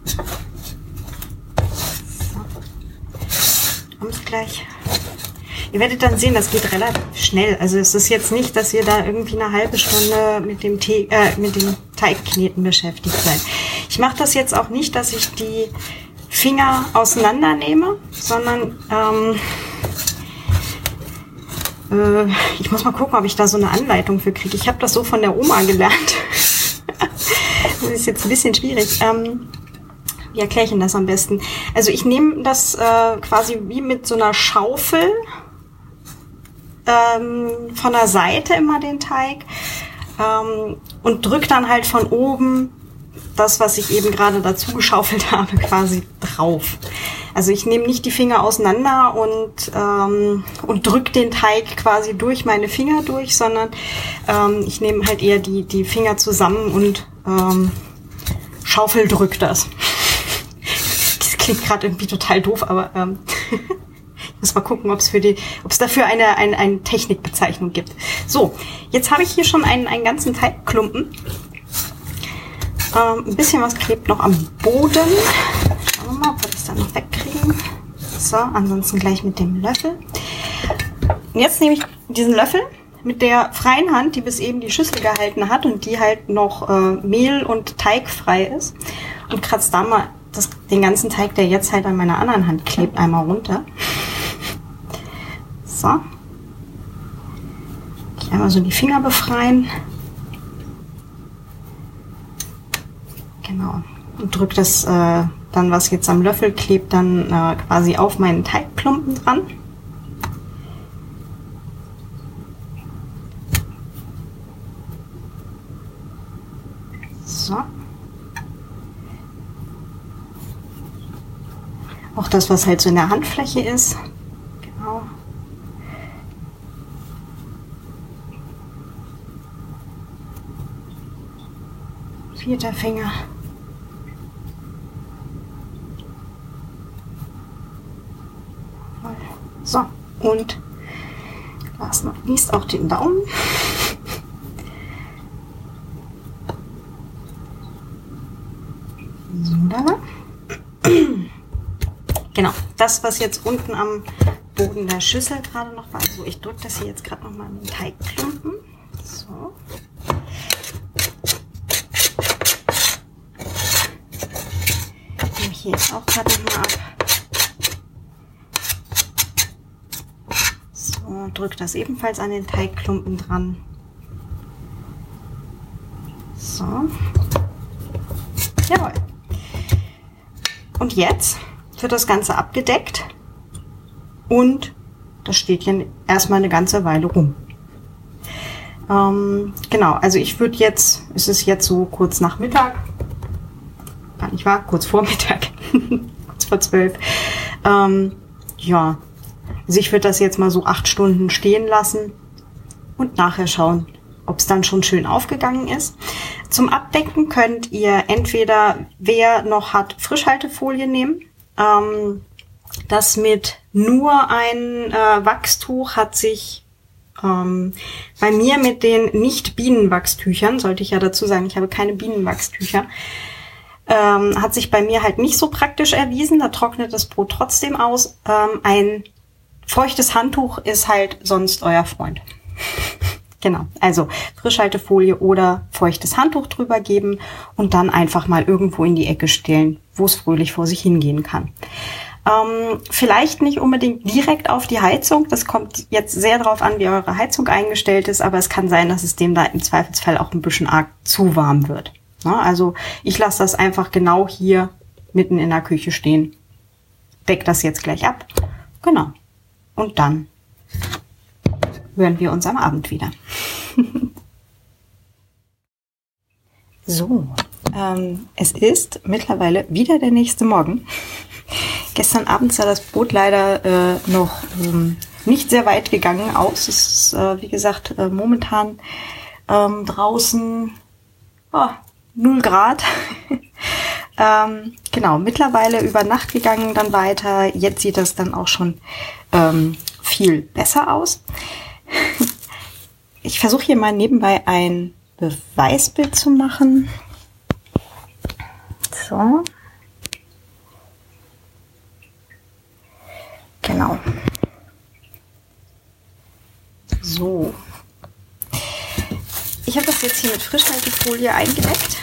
So. Kommt gleich. Ihr werdet dann sehen, das geht relativ schnell. Also es ist jetzt nicht, dass ihr da irgendwie eine halbe Stunde mit dem, Tee, äh, mit dem Teigkneten beschäftigt seid. Ich mache das jetzt auch nicht, dass ich die Finger auseinandernehme, sondern ähm, äh, ich muss mal gucken, ob ich da so eine Anleitung für kriege. Ich habe das so von der Oma gelernt. das ist jetzt ein bisschen schwierig. Ähm, wie erkläre ich Ihnen das am besten? Also ich nehme das äh, quasi wie mit so einer Schaufel ähm, von der Seite immer den Teig ähm, und drücke dann halt von oben das, was ich eben gerade dazu geschaufelt habe, quasi drauf. Also ich nehme nicht die Finger auseinander und, ähm, und drücke den Teig quasi durch meine Finger durch, sondern ähm, ich nehme halt eher die, die Finger zusammen und ähm, Schaufel drückt das. das klingt gerade irgendwie total doof, aber ähm, muss mal gucken, ob es für die, ob es dafür eine, eine, eine Technikbezeichnung gibt. So, jetzt habe ich hier schon einen, einen ganzen Teigklumpen. Ähm, ein bisschen was klebt noch am Boden. Schauen wir mal, ob wir das dann noch wegkriegen. So, ansonsten gleich mit dem Löffel. Und jetzt nehme ich diesen Löffel mit der freien Hand, die bis eben die Schüssel gehalten hat und die halt noch äh, Mehl und Teig frei ist und kratze da mal das, den ganzen Teig, der jetzt halt an meiner anderen Hand klebt, einmal runter. So. Ich einmal so die Finger befreien. Genau. Und drücke das äh, dann, was jetzt am Löffel klebt, dann äh, quasi auf meinen Teigklumpen dran. So. Auch das, was halt so in der Handfläche ist. Genau. Vierter Finger. So, und last not least auch den Daumen. So, da. Genau, das, was jetzt unten am Boden der Schüssel gerade noch war. Also ich drücke das hier jetzt gerade noch mal in den Teigklumpen. So. Nehme hier jetzt auch gerade noch mal ab. So, drücke das ebenfalls an den Teigklumpen dran. So. Jawohl. Und jetzt wird das Ganze abgedeckt und das steht hier erstmal eine ganze Weile rum. Ähm, genau, also ich würde jetzt, es ist jetzt so kurz nach Mittag, gar nicht wahr, kurz vor Mittag, kurz vor zwölf. Ähm, ja, also ich würde das jetzt mal so acht Stunden stehen lassen und nachher schauen, ob es dann schon schön aufgegangen ist. Zum Abdecken könnt ihr entweder, wer noch hat, Frischhaltefolie nehmen. Ähm, das mit nur ein äh, Wachstuch hat sich ähm, bei mir mit den Nicht-Bienenwachstüchern, sollte ich ja dazu sagen, ich habe keine Bienenwachstücher, ähm, hat sich bei mir halt nicht so praktisch erwiesen. Da trocknet das Brot trotzdem aus. Ähm, ein feuchtes Handtuch ist halt sonst euer Freund. Genau, also Frischhaltefolie oder feuchtes Handtuch drüber geben und dann einfach mal irgendwo in die Ecke stellen, wo es fröhlich vor sich hingehen kann. Ähm, vielleicht nicht unbedingt direkt auf die Heizung. Das kommt jetzt sehr darauf an, wie eure Heizung eingestellt ist, aber es kann sein, dass es dem da im Zweifelsfall auch ein bisschen arg zu warm wird. Ja, also ich lasse das einfach genau hier mitten in der Küche stehen. Deck das jetzt gleich ab. Genau. Und dann hören wir uns am Abend wieder. so, ähm, es ist mittlerweile wieder der nächste Morgen. Gestern Abend sah das Boot leider äh, noch ähm, nicht sehr weit gegangen aus. Es ist, äh, wie gesagt, äh, momentan ähm, draußen oh, 0 Grad. ähm, genau, mittlerweile über Nacht gegangen, dann weiter. Jetzt sieht das dann auch schon ähm, viel besser aus. Ich versuche hier mal nebenbei ein Beweisbild zu machen. So. Genau. So. Ich habe das jetzt hier mit Frischhaltefolie eingedeckt.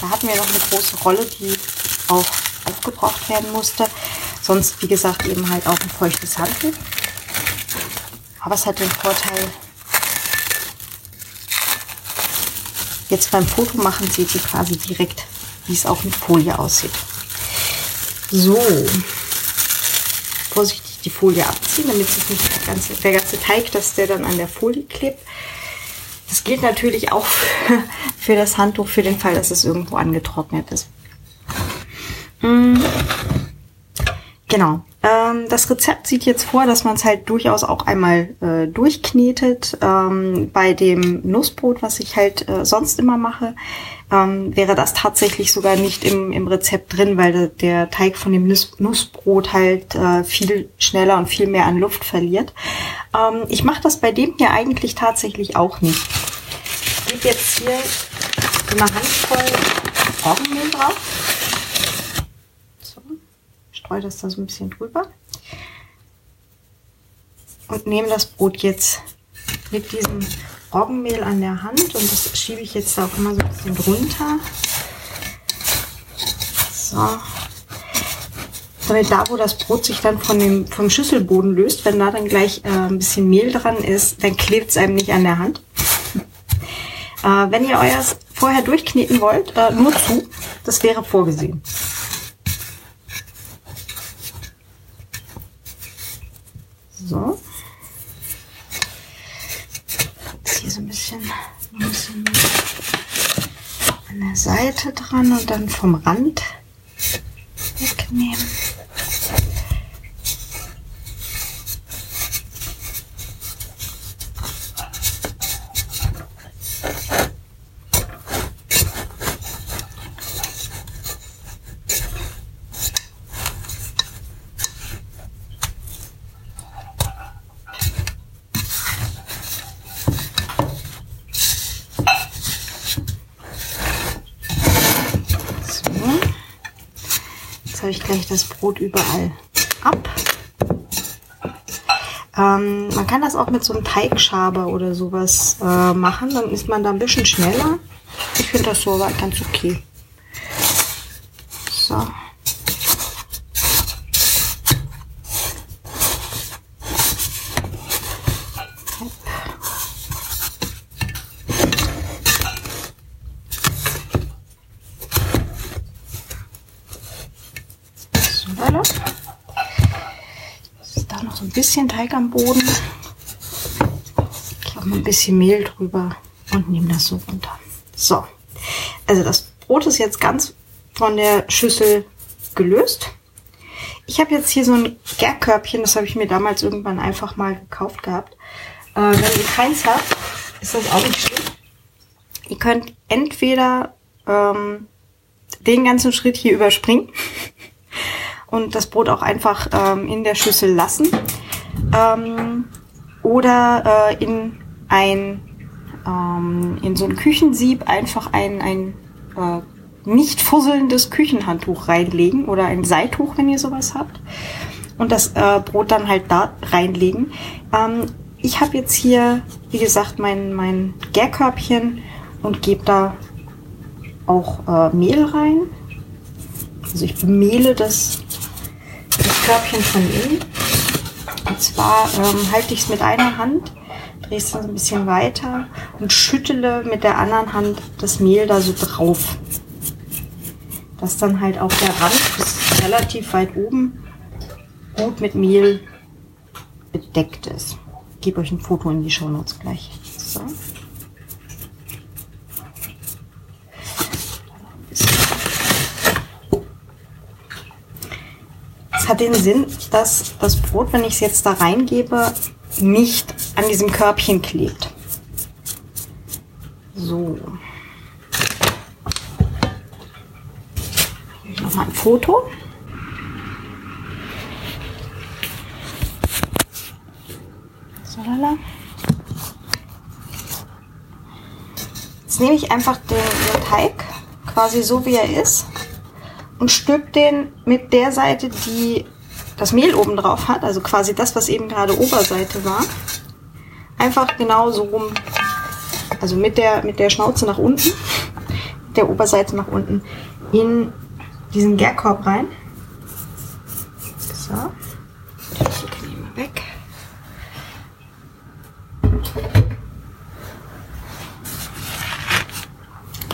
Da hatten wir noch eine große Rolle, die auch aufgebraucht werden musste. Sonst, wie gesagt, eben halt auch ein feuchtes Handtuch. Aber es hat den Vorteil, jetzt beim Fotomachen seht ihr quasi direkt, wie es auch mit Folie aussieht. So, vorsichtig die Folie abziehen, damit sich nicht der ganze, der ganze Teig, dass der dann an der Folie klebt. Das gilt natürlich auch für, das Handtuch, für den Fall, dass es irgendwo angetrocknet ist. Mm. Genau. Ähm, das Rezept sieht jetzt vor, dass man es halt durchaus auch einmal äh, durchknetet. Ähm, bei dem Nussbrot, was ich halt äh, sonst immer mache, ähm, wäre das tatsächlich sogar nicht im, im Rezept drin, weil der Teig von dem Nuss Nussbrot halt äh, viel schneller und viel mehr an Luft verliert. Ähm, ich mache das bei dem hier eigentlich tatsächlich auch nicht. Ich gebe jetzt hier eine Handvoll Roggenmehl drauf streue das da so ein bisschen drüber und nehme das Brot jetzt mit diesem Roggenmehl an der Hand und das schiebe ich jetzt auch immer so ein bisschen drunter. So. Damit da, wo das Brot sich dann von dem, vom Schüsselboden löst, wenn da dann gleich äh, ein bisschen Mehl dran ist, dann klebt es einem nicht an der Hand. äh, wenn ihr euer vorher durchkneten wollt, äh, nur zu, das wäre vorgesehen. So. Jetzt hier so ein bisschen, ein bisschen an der Seite dran und dann vom Rand wegnehmen. Gleich das Brot überall ab. Ähm, man kann das auch mit so einem Teigschaber oder sowas äh, machen. Dann ist man da ein bisschen schneller. Ich finde das so ganz okay. So. Bisschen Teig am Boden. Ich habe mal ein bisschen Mehl drüber und nehme das so runter. So, also das Brot ist jetzt ganz von der Schüssel gelöst. Ich habe jetzt hier so ein Gärkörbchen, das habe ich mir damals irgendwann einfach mal gekauft gehabt. Äh, wenn ihr keins habt, ist das auch nicht schlimm. Ihr könnt entweder ähm, den ganzen Schritt hier überspringen und das Brot auch einfach ähm, in der Schüssel lassen ähm, oder äh, in ein ähm, in so ein Küchensieb einfach ein, ein äh, nicht fusselndes Küchenhandtuch reinlegen oder ein Seituch, wenn ihr sowas habt. Und das äh, Brot dann halt da reinlegen. Ähm, ich habe jetzt hier, wie gesagt, mein, mein Gärkörbchen und gebe da auch äh, Mehl rein. Also ich bemehle das, das Körbchen von innen. Und zwar ähm, halte ich es mit einer Hand, drehe es dann ein bisschen weiter und schüttele mit der anderen Hand das Mehl da so drauf. Dass dann halt auch der Rand bis relativ weit oben gut mit Mehl bedeckt ist. Ich gebe euch ein Foto in die Show Notes gleich. So. Hat den Sinn, dass das Brot, wenn ich es jetzt da reingebe, nicht an diesem Körbchen klebt. So. Nochmal ein Foto. So, lala. Jetzt nehme ich einfach den, den Teig quasi so wie er ist und stülpt den mit der Seite, die das Mehl oben drauf hat, also quasi das, was eben gerade Oberseite war, einfach genau so rum, also mit der, mit der Schnauze nach unten, der Oberseite nach unten, in diesen Gärkorb rein. So. Nehmen wir weg.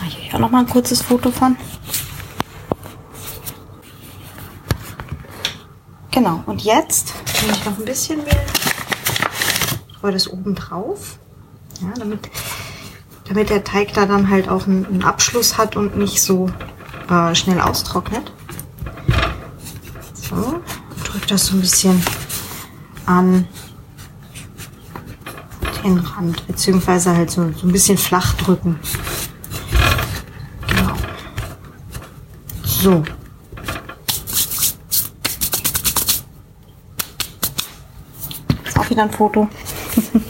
Hier auch noch mal ein kurzes Foto von. Genau, und jetzt nehme ich noch ein bisschen Mehl, streue das oben drauf, ja, damit, damit der Teig da dann halt auch einen, einen Abschluss hat und nicht so äh, schnell austrocknet. So, drücke das so ein bisschen an den Rand, beziehungsweise halt so, so ein bisschen flach drücken. Genau. So, wieder ein Foto.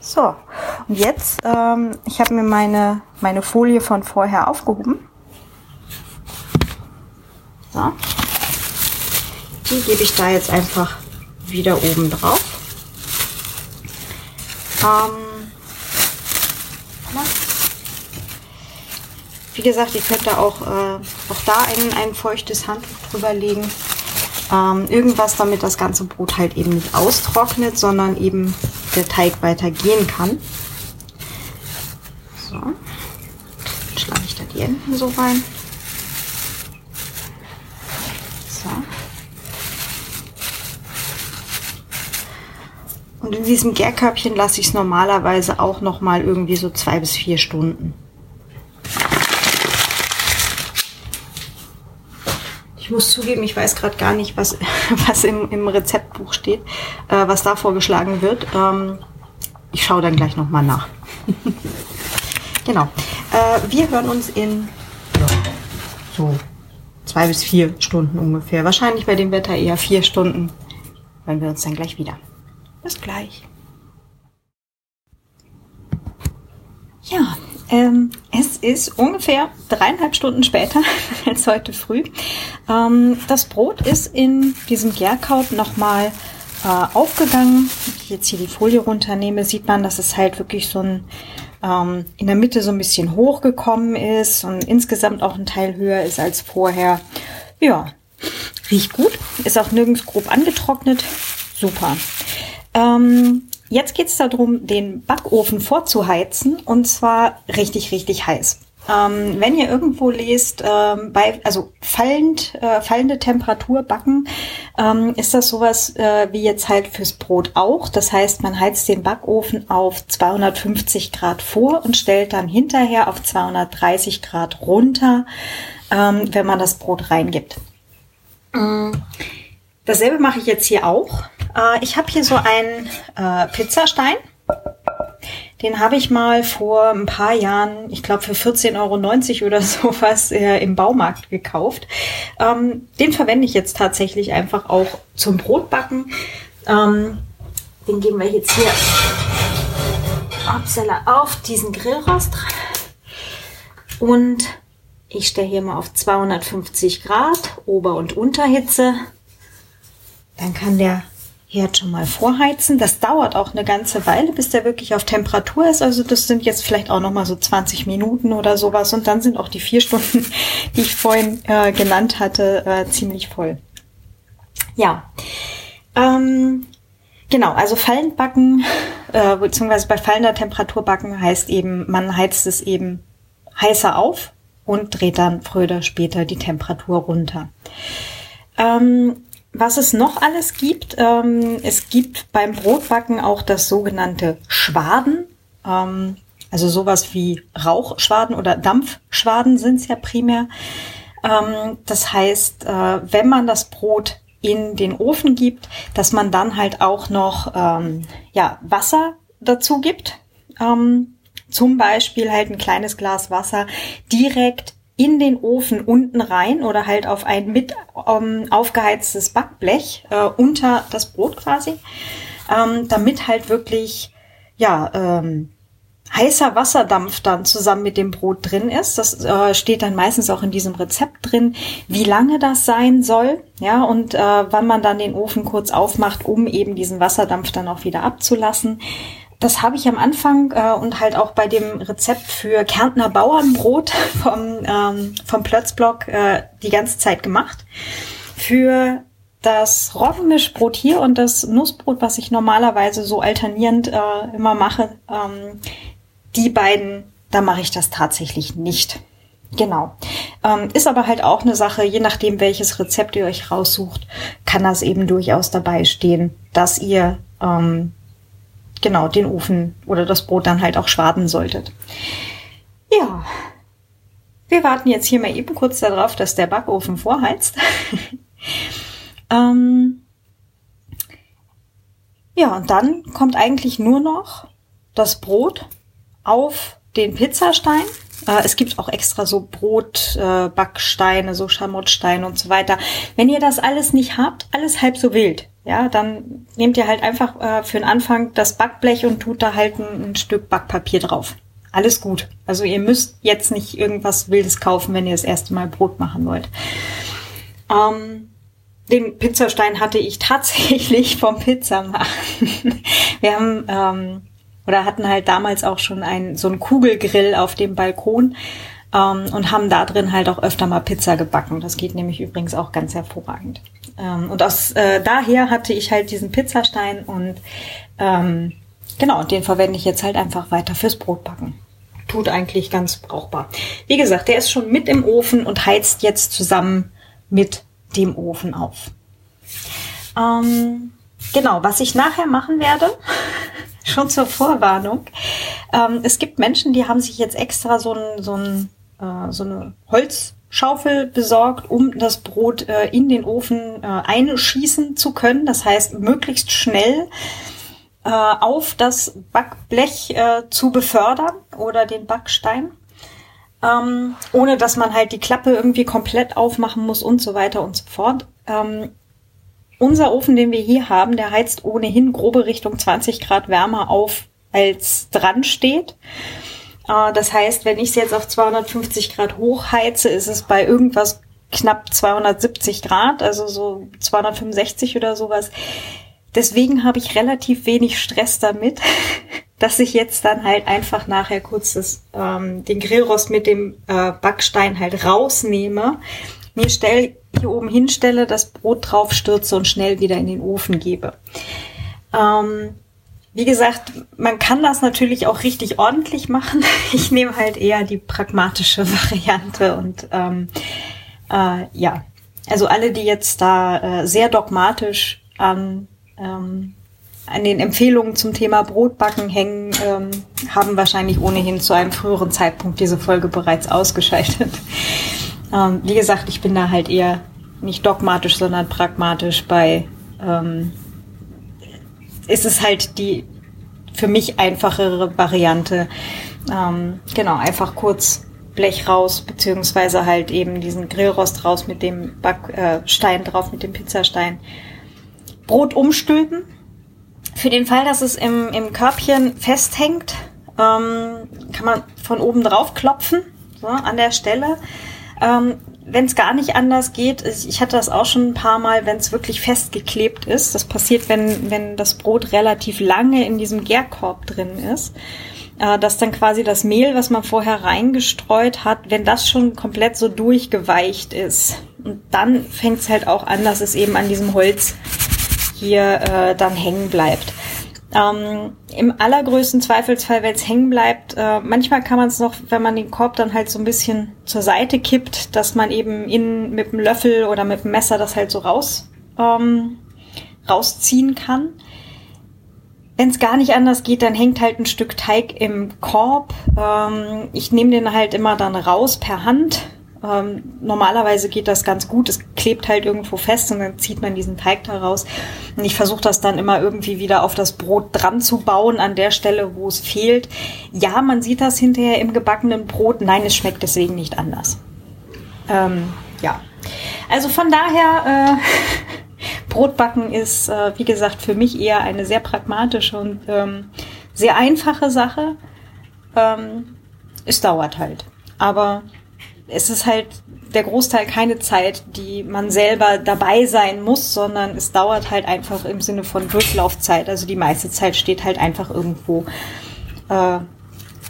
so, und jetzt, ähm, ich habe mir meine, meine Folie von vorher aufgehoben. So. Die gebe ich da jetzt einfach wieder oben drauf. Ähm, Wie gesagt, ihr könnt da auch, äh, auch da ein, ein feuchtes Handtuch drüber legen. Ähm, irgendwas, damit das ganze Brot halt eben nicht austrocknet, sondern eben der Teig weiter gehen kann. So. Dann schlage ich da die Enden so rein. So. Und in diesem Gärkörbchen lasse ich es normalerweise auch noch mal irgendwie so zwei bis vier Stunden. Ich muss zugeben, ich weiß gerade gar nicht, was, was im, im Rezeptbuch steht, äh, was da vorgeschlagen wird. Ähm, ich schaue dann gleich nochmal nach. genau. Äh, wir hören uns in ja, so zwei bis vier Stunden ungefähr. Wahrscheinlich bei dem Wetter eher vier Stunden. Hören wir uns dann gleich wieder. Bis gleich. Ja, Ähm, es ist ungefähr dreieinhalb Stunden später als heute früh. Ähm, das Brot ist in diesem Gärkraut nochmal äh, aufgegangen. Wenn ich jetzt hier die Folie runternehme, sieht man, dass es halt wirklich so ein ähm, in der Mitte so ein bisschen hochgekommen ist und insgesamt auch ein Teil höher ist als vorher. Ja, riecht gut, ist auch nirgends grob angetrocknet. Super. Ähm, Jetzt geht es darum, den Backofen vorzuheizen und zwar richtig, richtig heiß. Ähm, wenn ihr irgendwo lest, ähm, bei, also fallend, äh, fallende Temperatur backen, ähm, ist das sowas äh, wie jetzt halt fürs Brot auch. Das heißt, man heizt den Backofen auf 250 Grad vor und stellt dann hinterher auf 230 Grad runter, ähm, wenn man das Brot reingibt. Mm. Dasselbe mache ich jetzt hier auch. Äh, ich habe hier so einen äh, Pizzastein. Den habe ich mal vor ein paar Jahren, ich glaube für 14,90 Euro oder sowas äh, im Baumarkt gekauft. Ähm, den verwende ich jetzt tatsächlich einfach auch zum Brotbacken. Ähm, den geben wir jetzt hier auf diesen Grillrost. Und ich stelle hier mal auf 250 Grad Ober- und Unterhitze. Dann kann der Herd schon mal vorheizen. Das dauert auch eine ganze Weile, bis der wirklich auf Temperatur ist. Also das sind jetzt vielleicht auch noch mal so 20 Minuten oder sowas. Und dann sind auch die vier Stunden, die ich vorhin äh, genannt hatte, äh, ziemlich voll. Ja, ähm, genau. Also fallend backen äh, beziehungsweise bei fallender Temperatur backen heißt eben, man heizt es eben heißer auf und dreht dann früher oder später die Temperatur runter. Ähm, was es noch alles gibt, ähm, es gibt beim Brotbacken auch das sogenannte Schwaden. Ähm, also sowas wie Rauchschwaden oder Dampfschwaden sind es ja primär. Ähm, das heißt, äh, wenn man das Brot in den Ofen gibt, dass man dann halt auch noch ähm, ja, Wasser dazu gibt. Ähm, zum Beispiel halt ein kleines Glas Wasser direkt in den Ofen unten rein oder halt auf ein mit ähm, aufgeheiztes Backblech äh, unter das Brot quasi, ähm, damit halt wirklich ja ähm, heißer Wasserdampf dann zusammen mit dem Brot drin ist. Das äh, steht dann meistens auch in diesem Rezept drin, wie lange das sein soll, ja, und äh, wann man dann den Ofen kurz aufmacht, um eben diesen Wasserdampf dann auch wieder abzulassen das habe ich am Anfang äh, und halt auch bei dem Rezept für Kärntner Bauernbrot vom, ähm, vom Plötzblock äh, die ganze Zeit gemacht. Für das Roggenmischbrot hier und das Nussbrot, was ich normalerweise so alternierend äh, immer mache, ähm, die beiden, da mache ich das tatsächlich nicht. Genau. Ähm, ist aber halt auch eine Sache, je nachdem, welches Rezept ihr euch raussucht, kann das eben durchaus dabei stehen, dass ihr ähm, genau den Ofen oder das Brot dann halt auch schwaden solltet. Ja, wir warten jetzt hier mal eben kurz darauf, dass der Backofen vorheizt. ähm, ja, und dann kommt eigentlich nur noch das Brot auf den Pizzastein. Äh, es gibt auch extra so Brotbacksteine, äh, so Schamottsteine und so weiter. Wenn ihr das alles nicht habt, alles halb so wild ja, dann nehmt ihr halt einfach äh, für den Anfang das Backblech und tut da halt ein, Stück Backpapier drauf. Alles gut. Also ihr müsst jetzt nicht irgendwas Wildes kaufen, wenn ihr das erste Mal Brot machen wollt. Ähm, den Pizzastein hatte ich tatsächlich vom Pizzamachen. Wir haben ähm, oder hatten halt damals auch schon ein, so ein Kugelgrill auf dem Balkon ähm, und haben da drin halt auch öfter mal Pizza gebacken. Das geht nämlich übrigens auch ganz hervorragend. Ähm, und aus äh, daher hatte ich halt diesen Pizzastein und ähm, genau, den verwende ich jetzt halt einfach weiter fürs Brotbacken. Tut eigentlich ganz brauchbar. Wie gesagt, der ist schon mit im Ofen und heizt jetzt zusammen mit dem Ofen auf. Ähm, genau, was ich nachher machen werde, schon zur Vorwarnung. Ähm, es gibt Menschen, die haben sich jetzt extra so ein, so ein äh, so eine Holzschaufel besorgt, um das Brot äh, in den Ofen äh, einschießen zu können. Das heißt, möglichst schnell äh, auf das Backblech äh, zu befördern oder den Backstein. Ähm, ohne dass man halt die Klappe irgendwie komplett aufmachen muss und so weiter und so fort. Ähm, unser Ofen, den wir hier haben, der heizt ohnehin grobe Richtung 20 Grad wärmer auf, als dran steht. Äh, das heißt, wenn ich es jetzt auf 250 Grad hochheize, ist es bei irgendwas knapp 270 Grad, also so 265 oder sowas. Deswegen habe ich relativ wenig Stress damit, dass ich jetzt dann halt einfach nachher kurz das, ähm, den Grillrost mit dem äh, Backstein halt rausnehme, mir stell, hier oben hinstelle, das Brot drauf stürze und schnell wieder in den Ofen gebe. Ähm, wie gesagt, man kann das natürlich auch richtig ordentlich machen. Ich nehme halt eher die pragmatische Variante und ähm, äh, ja, also alle, die jetzt da äh, sehr dogmatisch an ähm, an den Empfehlungen zum Thema Brotbacken hängen, ähm, haben wahrscheinlich ohnehin zu einem früheren Zeitpunkt diese Folge bereits ausgeschaltet. Ähm, wie gesagt, ich bin da halt eher nicht dogmatisch, sondern pragmatisch bei, ähm, ist es halt die für mich einfachere Variante. Ähm, genau, einfach kurz Blech raus, beziehungsweise halt eben diesen Grillrost raus mit dem Backstein äh, drauf, mit dem Pizzastein. Brot umstülpen, für den Fall, dass es im, im Körbchen festhängt, ähm, kann man von oben drauf klopfen, so, an der Stelle. Ähm, wenn es gar nicht anders geht, ich hatte das auch schon ein paar Mal, wenn es wirklich festgeklebt ist. Das passiert, wenn, wenn das Brot relativ lange in diesem Gärkorb drin ist. Äh, dass dann quasi das Mehl, was man vorher reingestreut hat, wenn das schon komplett so durchgeweicht ist. Und dann fängt es halt auch an, dass es eben an diesem Holz hier äh, dann hängen bleibt. Ähm, Im allergrößten Zweifelsfall, wenn es hängen bleibt, äh, manchmal kann man es noch, wenn man den Korb dann halt so ein bisschen zur Seite kippt, dass man eben in, mit dem Löffel oder mit dem Messer das halt so raus, ähm, rausziehen kann. Wenn es gar nicht anders geht, dann hängt halt ein Stück Teig im Korb. Ähm, ich nehme den halt immer dann raus per Hand, ähm, normalerweise geht das ganz gut. Es klebt halt irgendwo fest und dann zieht man diesen Teig da raus. Und ich versuche das dann immer irgendwie wieder auf das Brot dran zu bauen, an der Stelle, wo es fehlt. Ja, man sieht das hinterher im gebackenen Brot. Nein, es schmeckt deswegen nicht anders. Ähm, ja. Also von daher, äh, Brotbacken ist, äh, wie gesagt, für mich eher eine sehr pragmatische und ähm, sehr einfache Sache. Ähm, es dauert halt. Aber es ist halt der Großteil keine Zeit, die man selber dabei sein muss, sondern es dauert halt einfach im Sinne von Durchlaufzeit. Also die meiste Zeit steht halt einfach irgendwo äh,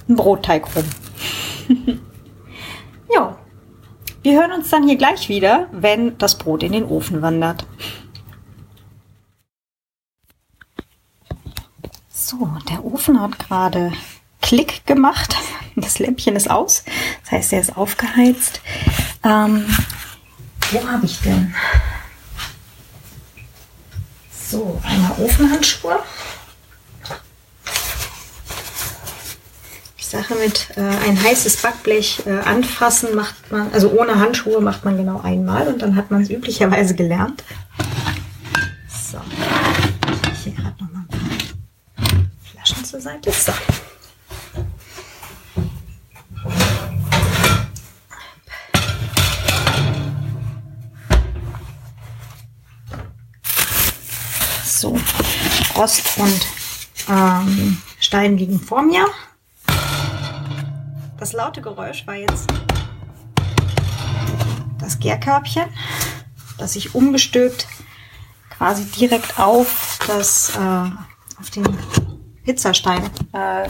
ein Brotteig rum. ja, wir hören uns dann hier gleich wieder, wenn das Brot in den Ofen wandert. So, der Ofen hat gerade Klick gemacht. Das Lämpchen ist aus. Das heißt, er ist aufgeheizt. Ähm, wo habe ich denn? So, einmal Ofenhandschuhe. Die Sache mit äh, ein heißes Backblech äh, anfassen macht man, also ohne Handschuhe macht man genau einmal und dann hat man es üblicherweise gelernt. So, ich hier gerade noch mal ein paar Flaschen zur Seite. So. So, Rost und ähm, Stein liegen vor mir. Das laute Geräusch war jetzt das Gärkörbchen, das ich umgestülpt quasi direkt auf das äh, auf den Pizzastein äh,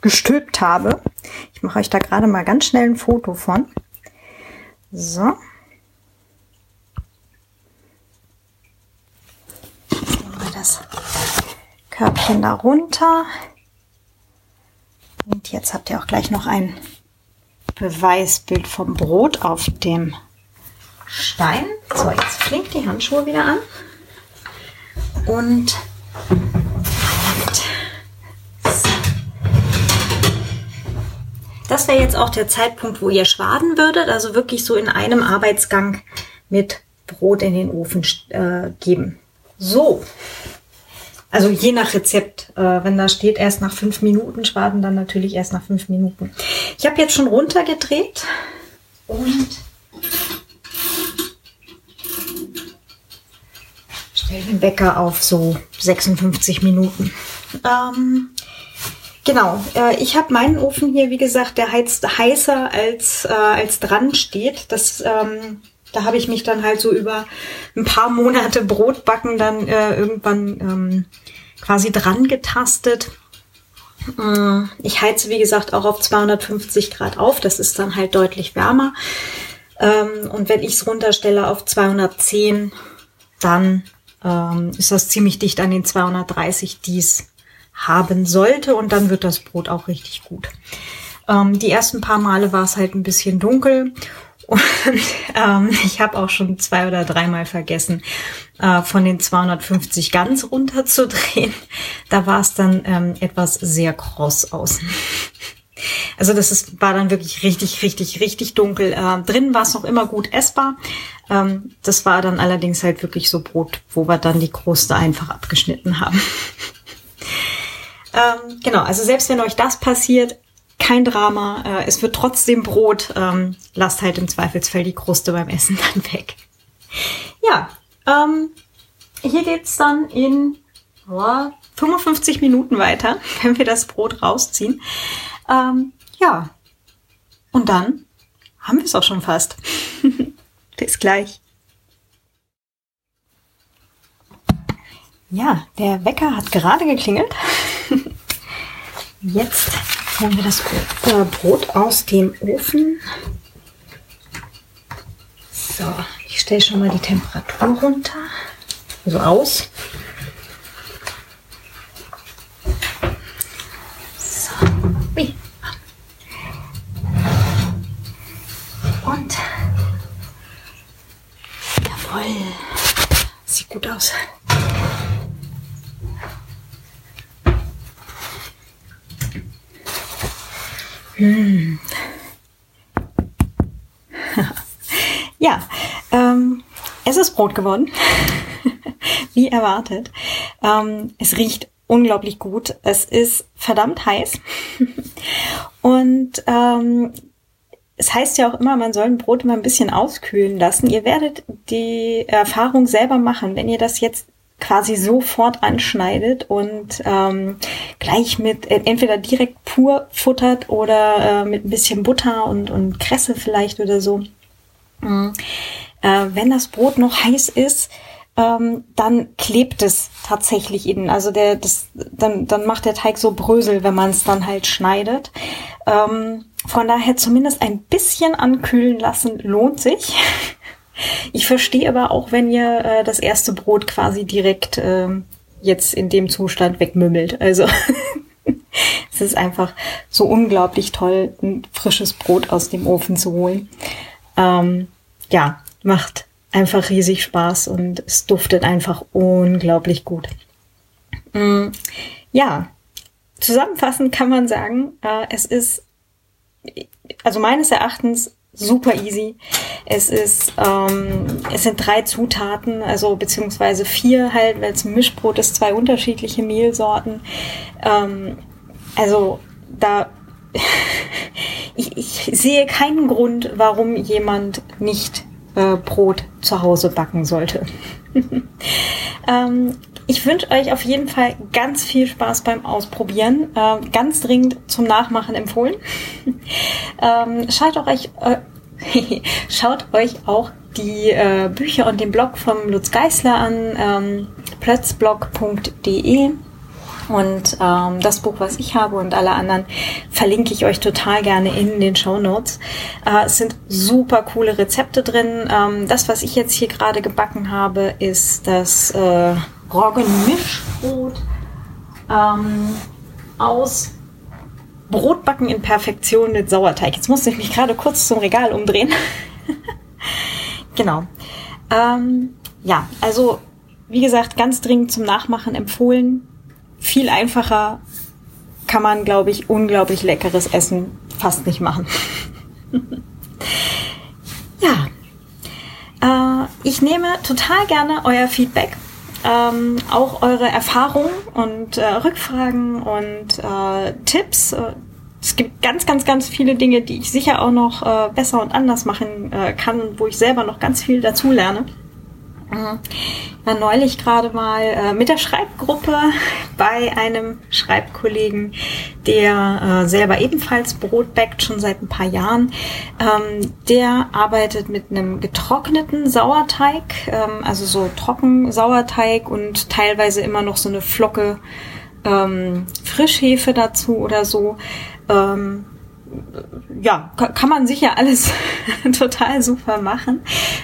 gestülpt habe. Ich mache euch da gerade mal ganz schnell ein Foto von. So. das Körbchen da runter. Und jetzt habt ihr auch gleich noch ein Beweisbild vom Brot auf dem Stein. So, jetzt flinkt die Handschuhe wieder an. Und das wäre jetzt auch der Zeitpunkt, wo ihr schwaden würdet. Also wirklich so in einem Arbeitsgang mit Brot in den Ofen äh, geben. So, also je nach Rezept. Äh, wenn da steht, erst nach fünf Minuten schwaden, dann natürlich erst nach fünf Minuten. Ich habe jetzt schon runtergedreht und stelle den Wecker auf so 56 Minuten. Ähm, Genau, äh, ich habe meinen Ofen hier, wie gesagt, der heizt heißer als, äh, als dran steht. Das, ähm, da habe ich mich dann halt so über ein paar Monate Brotbacken dann äh, irgendwann ähm, quasi dran getastet. Äh, ich heize, wie gesagt, auch auf 250 Grad auf. Das ist dann halt deutlich wärmer. Ähm, und wenn ich es runterstelle auf 210, dann ähm, ist das ziemlich dicht an den 230, die es haben sollte. Und dann wird das Brot auch richtig gut. Ähm, die ersten paar Male war es halt ein bisschen dunkel. Und ähm, ich habe auch schon zwei oder dreimal vergessen, äh, von den 250 ganz runterzudrehen. Da war es dann ähm, etwas sehr kross außen. Also das ist, war dann wirklich richtig, richtig, richtig dunkel. Äh, drin war es noch immer gut essbar. Ähm, das war dann allerdings halt wirklich so Brot, wo wir dann die Kruste einfach abgeschnitten haben. ähm, genau, also selbst wenn euch das passiert, kein Drama. Äh, es wird trotzdem Brot. Ähm, lasst halt im Zweifelsfall die Kruste beim Essen dann weg. Ja, ähm, hier geht's dann in oh, 55 Minuten weiter, wenn wir das Brot rausziehen. Ähm, ja, und dann haben wir es auch schon fast. Bis gleich. Ja, der Wecker hat gerade geklingelt. Jetzt holen wir das äh, Brot aus dem Ofen. So, ich stelle schon mal die Temperatur runter. Also aus. So. Und. Jawohl. Sieht gut aus. Hm. ja, ähm, es ist Brot geworden. Wie erwartet. Ähm, es riecht unglaublich gut. Es ist verdammt heiß. Und ähm, es heißt ja auch immer, man soll ein Brot immer ein bisschen auskühlen lassen. Ihr werdet die Erfahrung selber machen, wenn ihr das jetzt quasi sofort anschneidet und ähm, gleich mit äh, entweder direkt pur futtert oder äh, mit ein bisschen Butter und, und Kresse vielleicht oder so. Mhm. Äh, wenn das Brot noch heiß ist, ähm, dann klebt es tatsächlich innen. Also der, das, dann, dann macht der Teig so Brösel, wenn man es dann halt schneidet. Ähm, von daher zumindest ein bisschen ankühlen lassen lohnt sich. Ich verstehe aber auch, wenn ihr äh, das erste Brot quasi direkt äh, jetzt in dem Zustand wegmümmelt. Also es ist einfach so unglaublich toll, ein frisches Brot aus dem Ofen zu holen. Ähm, ja, macht einfach riesig Spaß und es duftet einfach unglaublich gut. Mm, ja, zusammenfassend kann man sagen, äh, es ist also meines Erachtens super easy. Es ist, ähm, es sind drei Zutaten, also beziehungsweise vier halt, weil es ein Mischbrot ist, zwei unterschiedliche Mehlsorten. Ähm, also da ich, ich sehe keinen Grund, warum jemand nicht äh, Brot zu Hause backen sollte. ähm, ich wünsche euch auf jeden Fall ganz viel Spaß beim Ausprobieren. Äh, ganz dringend zum Nachmachen empfohlen. ähm, schaut auch euch, äh, schaut euch auch die äh, Bücher und den Blog vom Lutz Geisler an, ähm, plötzblog.de. Und ähm, das Buch, was ich habe und alle anderen, verlinke ich euch total gerne in den Show Notes. Äh, es sind super coole Rezepte drin. Ähm, das, was ich jetzt hier gerade gebacken habe, ist das äh, Roggenmischbrot ähm, aus Brotbacken in Perfektion mit Sauerteig. Jetzt musste ich mich gerade kurz zum Regal umdrehen. genau. Ähm, ja, also wie gesagt, ganz dringend zum Nachmachen empfohlen viel einfacher kann man, glaube ich, unglaublich leckeres Essen fast nicht machen. ja, äh, ich nehme total gerne euer Feedback. Ähm, auch eure Erfahrungen und äh, Rückfragen und äh, Tipps. Es gibt ganz, ganz, ganz viele Dinge, die ich sicher auch noch äh, besser und anders machen äh, kann wo ich selber noch ganz viel dazu lerne. Ich war neulich gerade mal äh, mit der Schreibgruppe bei einem Schreibkollegen, der äh, selber ebenfalls Brot backt, schon seit ein paar Jahren. Ähm, der arbeitet mit einem getrockneten Sauerteig, ähm, also so trocken Sauerteig und teilweise immer noch so eine Flocke ähm, Frischhefe dazu oder so. Ähm, ja, kann man sicher alles total super machen.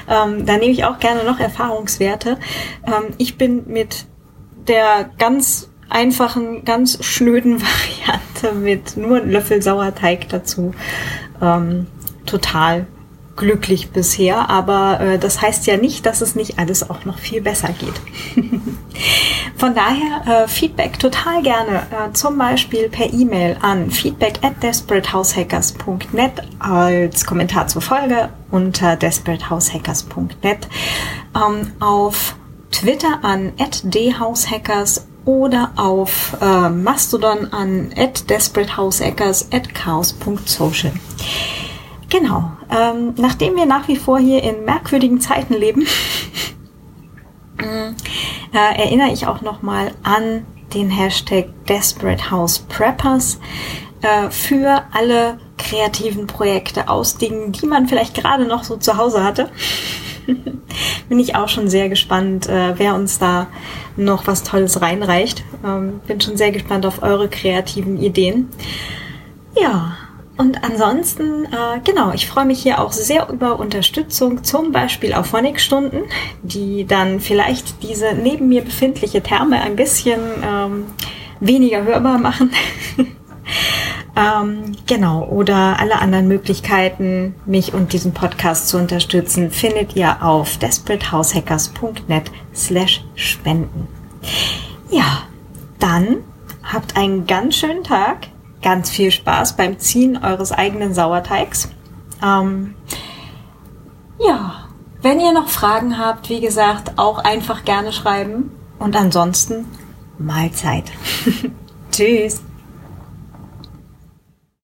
Ähm, da nehme ich auch gerne noch Erfahrungswerte. Ähm, ich bin mit der ganz einfachen, ganz schnöden Variante mit nur einem Löffel Sauerteig dazu ähm, total glücklich bisher, aber äh, das heißt ja nicht, dass es nicht alles auch noch viel besser geht. Von daher äh, Feedback total gerne, äh, zum Beispiel per E-Mail an feedback at desperatehaushackers.net als Kommentar zur Folge unter desperatehaushackers.net, ähm, auf Twitter an at dhaushackers oder auf äh, Mastodon an at desperatehaushackers at chaos.social. Genau. Ähm, nachdem wir nach wie vor hier in merkwürdigen Zeiten leben, äh, erinnere ich auch nochmal an den Hashtag Desperate House Preppers äh, für alle kreativen Projekte aus Dingen, die man vielleicht gerade noch so zu Hause hatte. bin ich auch schon sehr gespannt, äh, wer uns da noch was Tolles reinreicht. Ähm, bin schon sehr gespannt auf eure kreativen Ideen. Ja, und ansonsten, äh, genau, ich freue mich hier auch sehr über Unterstützung, zum Beispiel auf Phonic-Stunden, die dann vielleicht diese neben mir befindliche Therme ein bisschen ähm, weniger hörbar machen. ähm, genau, oder alle anderen Möglichkeiten, mich und diesen Podcast zu unterstützen, findet ihr auf desperatehaushackers.net slash spenden. Ja, dann habt einen ganz schönen Tag ganz viel Spaß beim Ziehen eures eigenen Sauerteigs. Ähm, ja, wenn ihr noch Fragen habt, wie gesagt, auch einfach gerne schreiben. Und ansonsten Mahlzeit. Tschüss.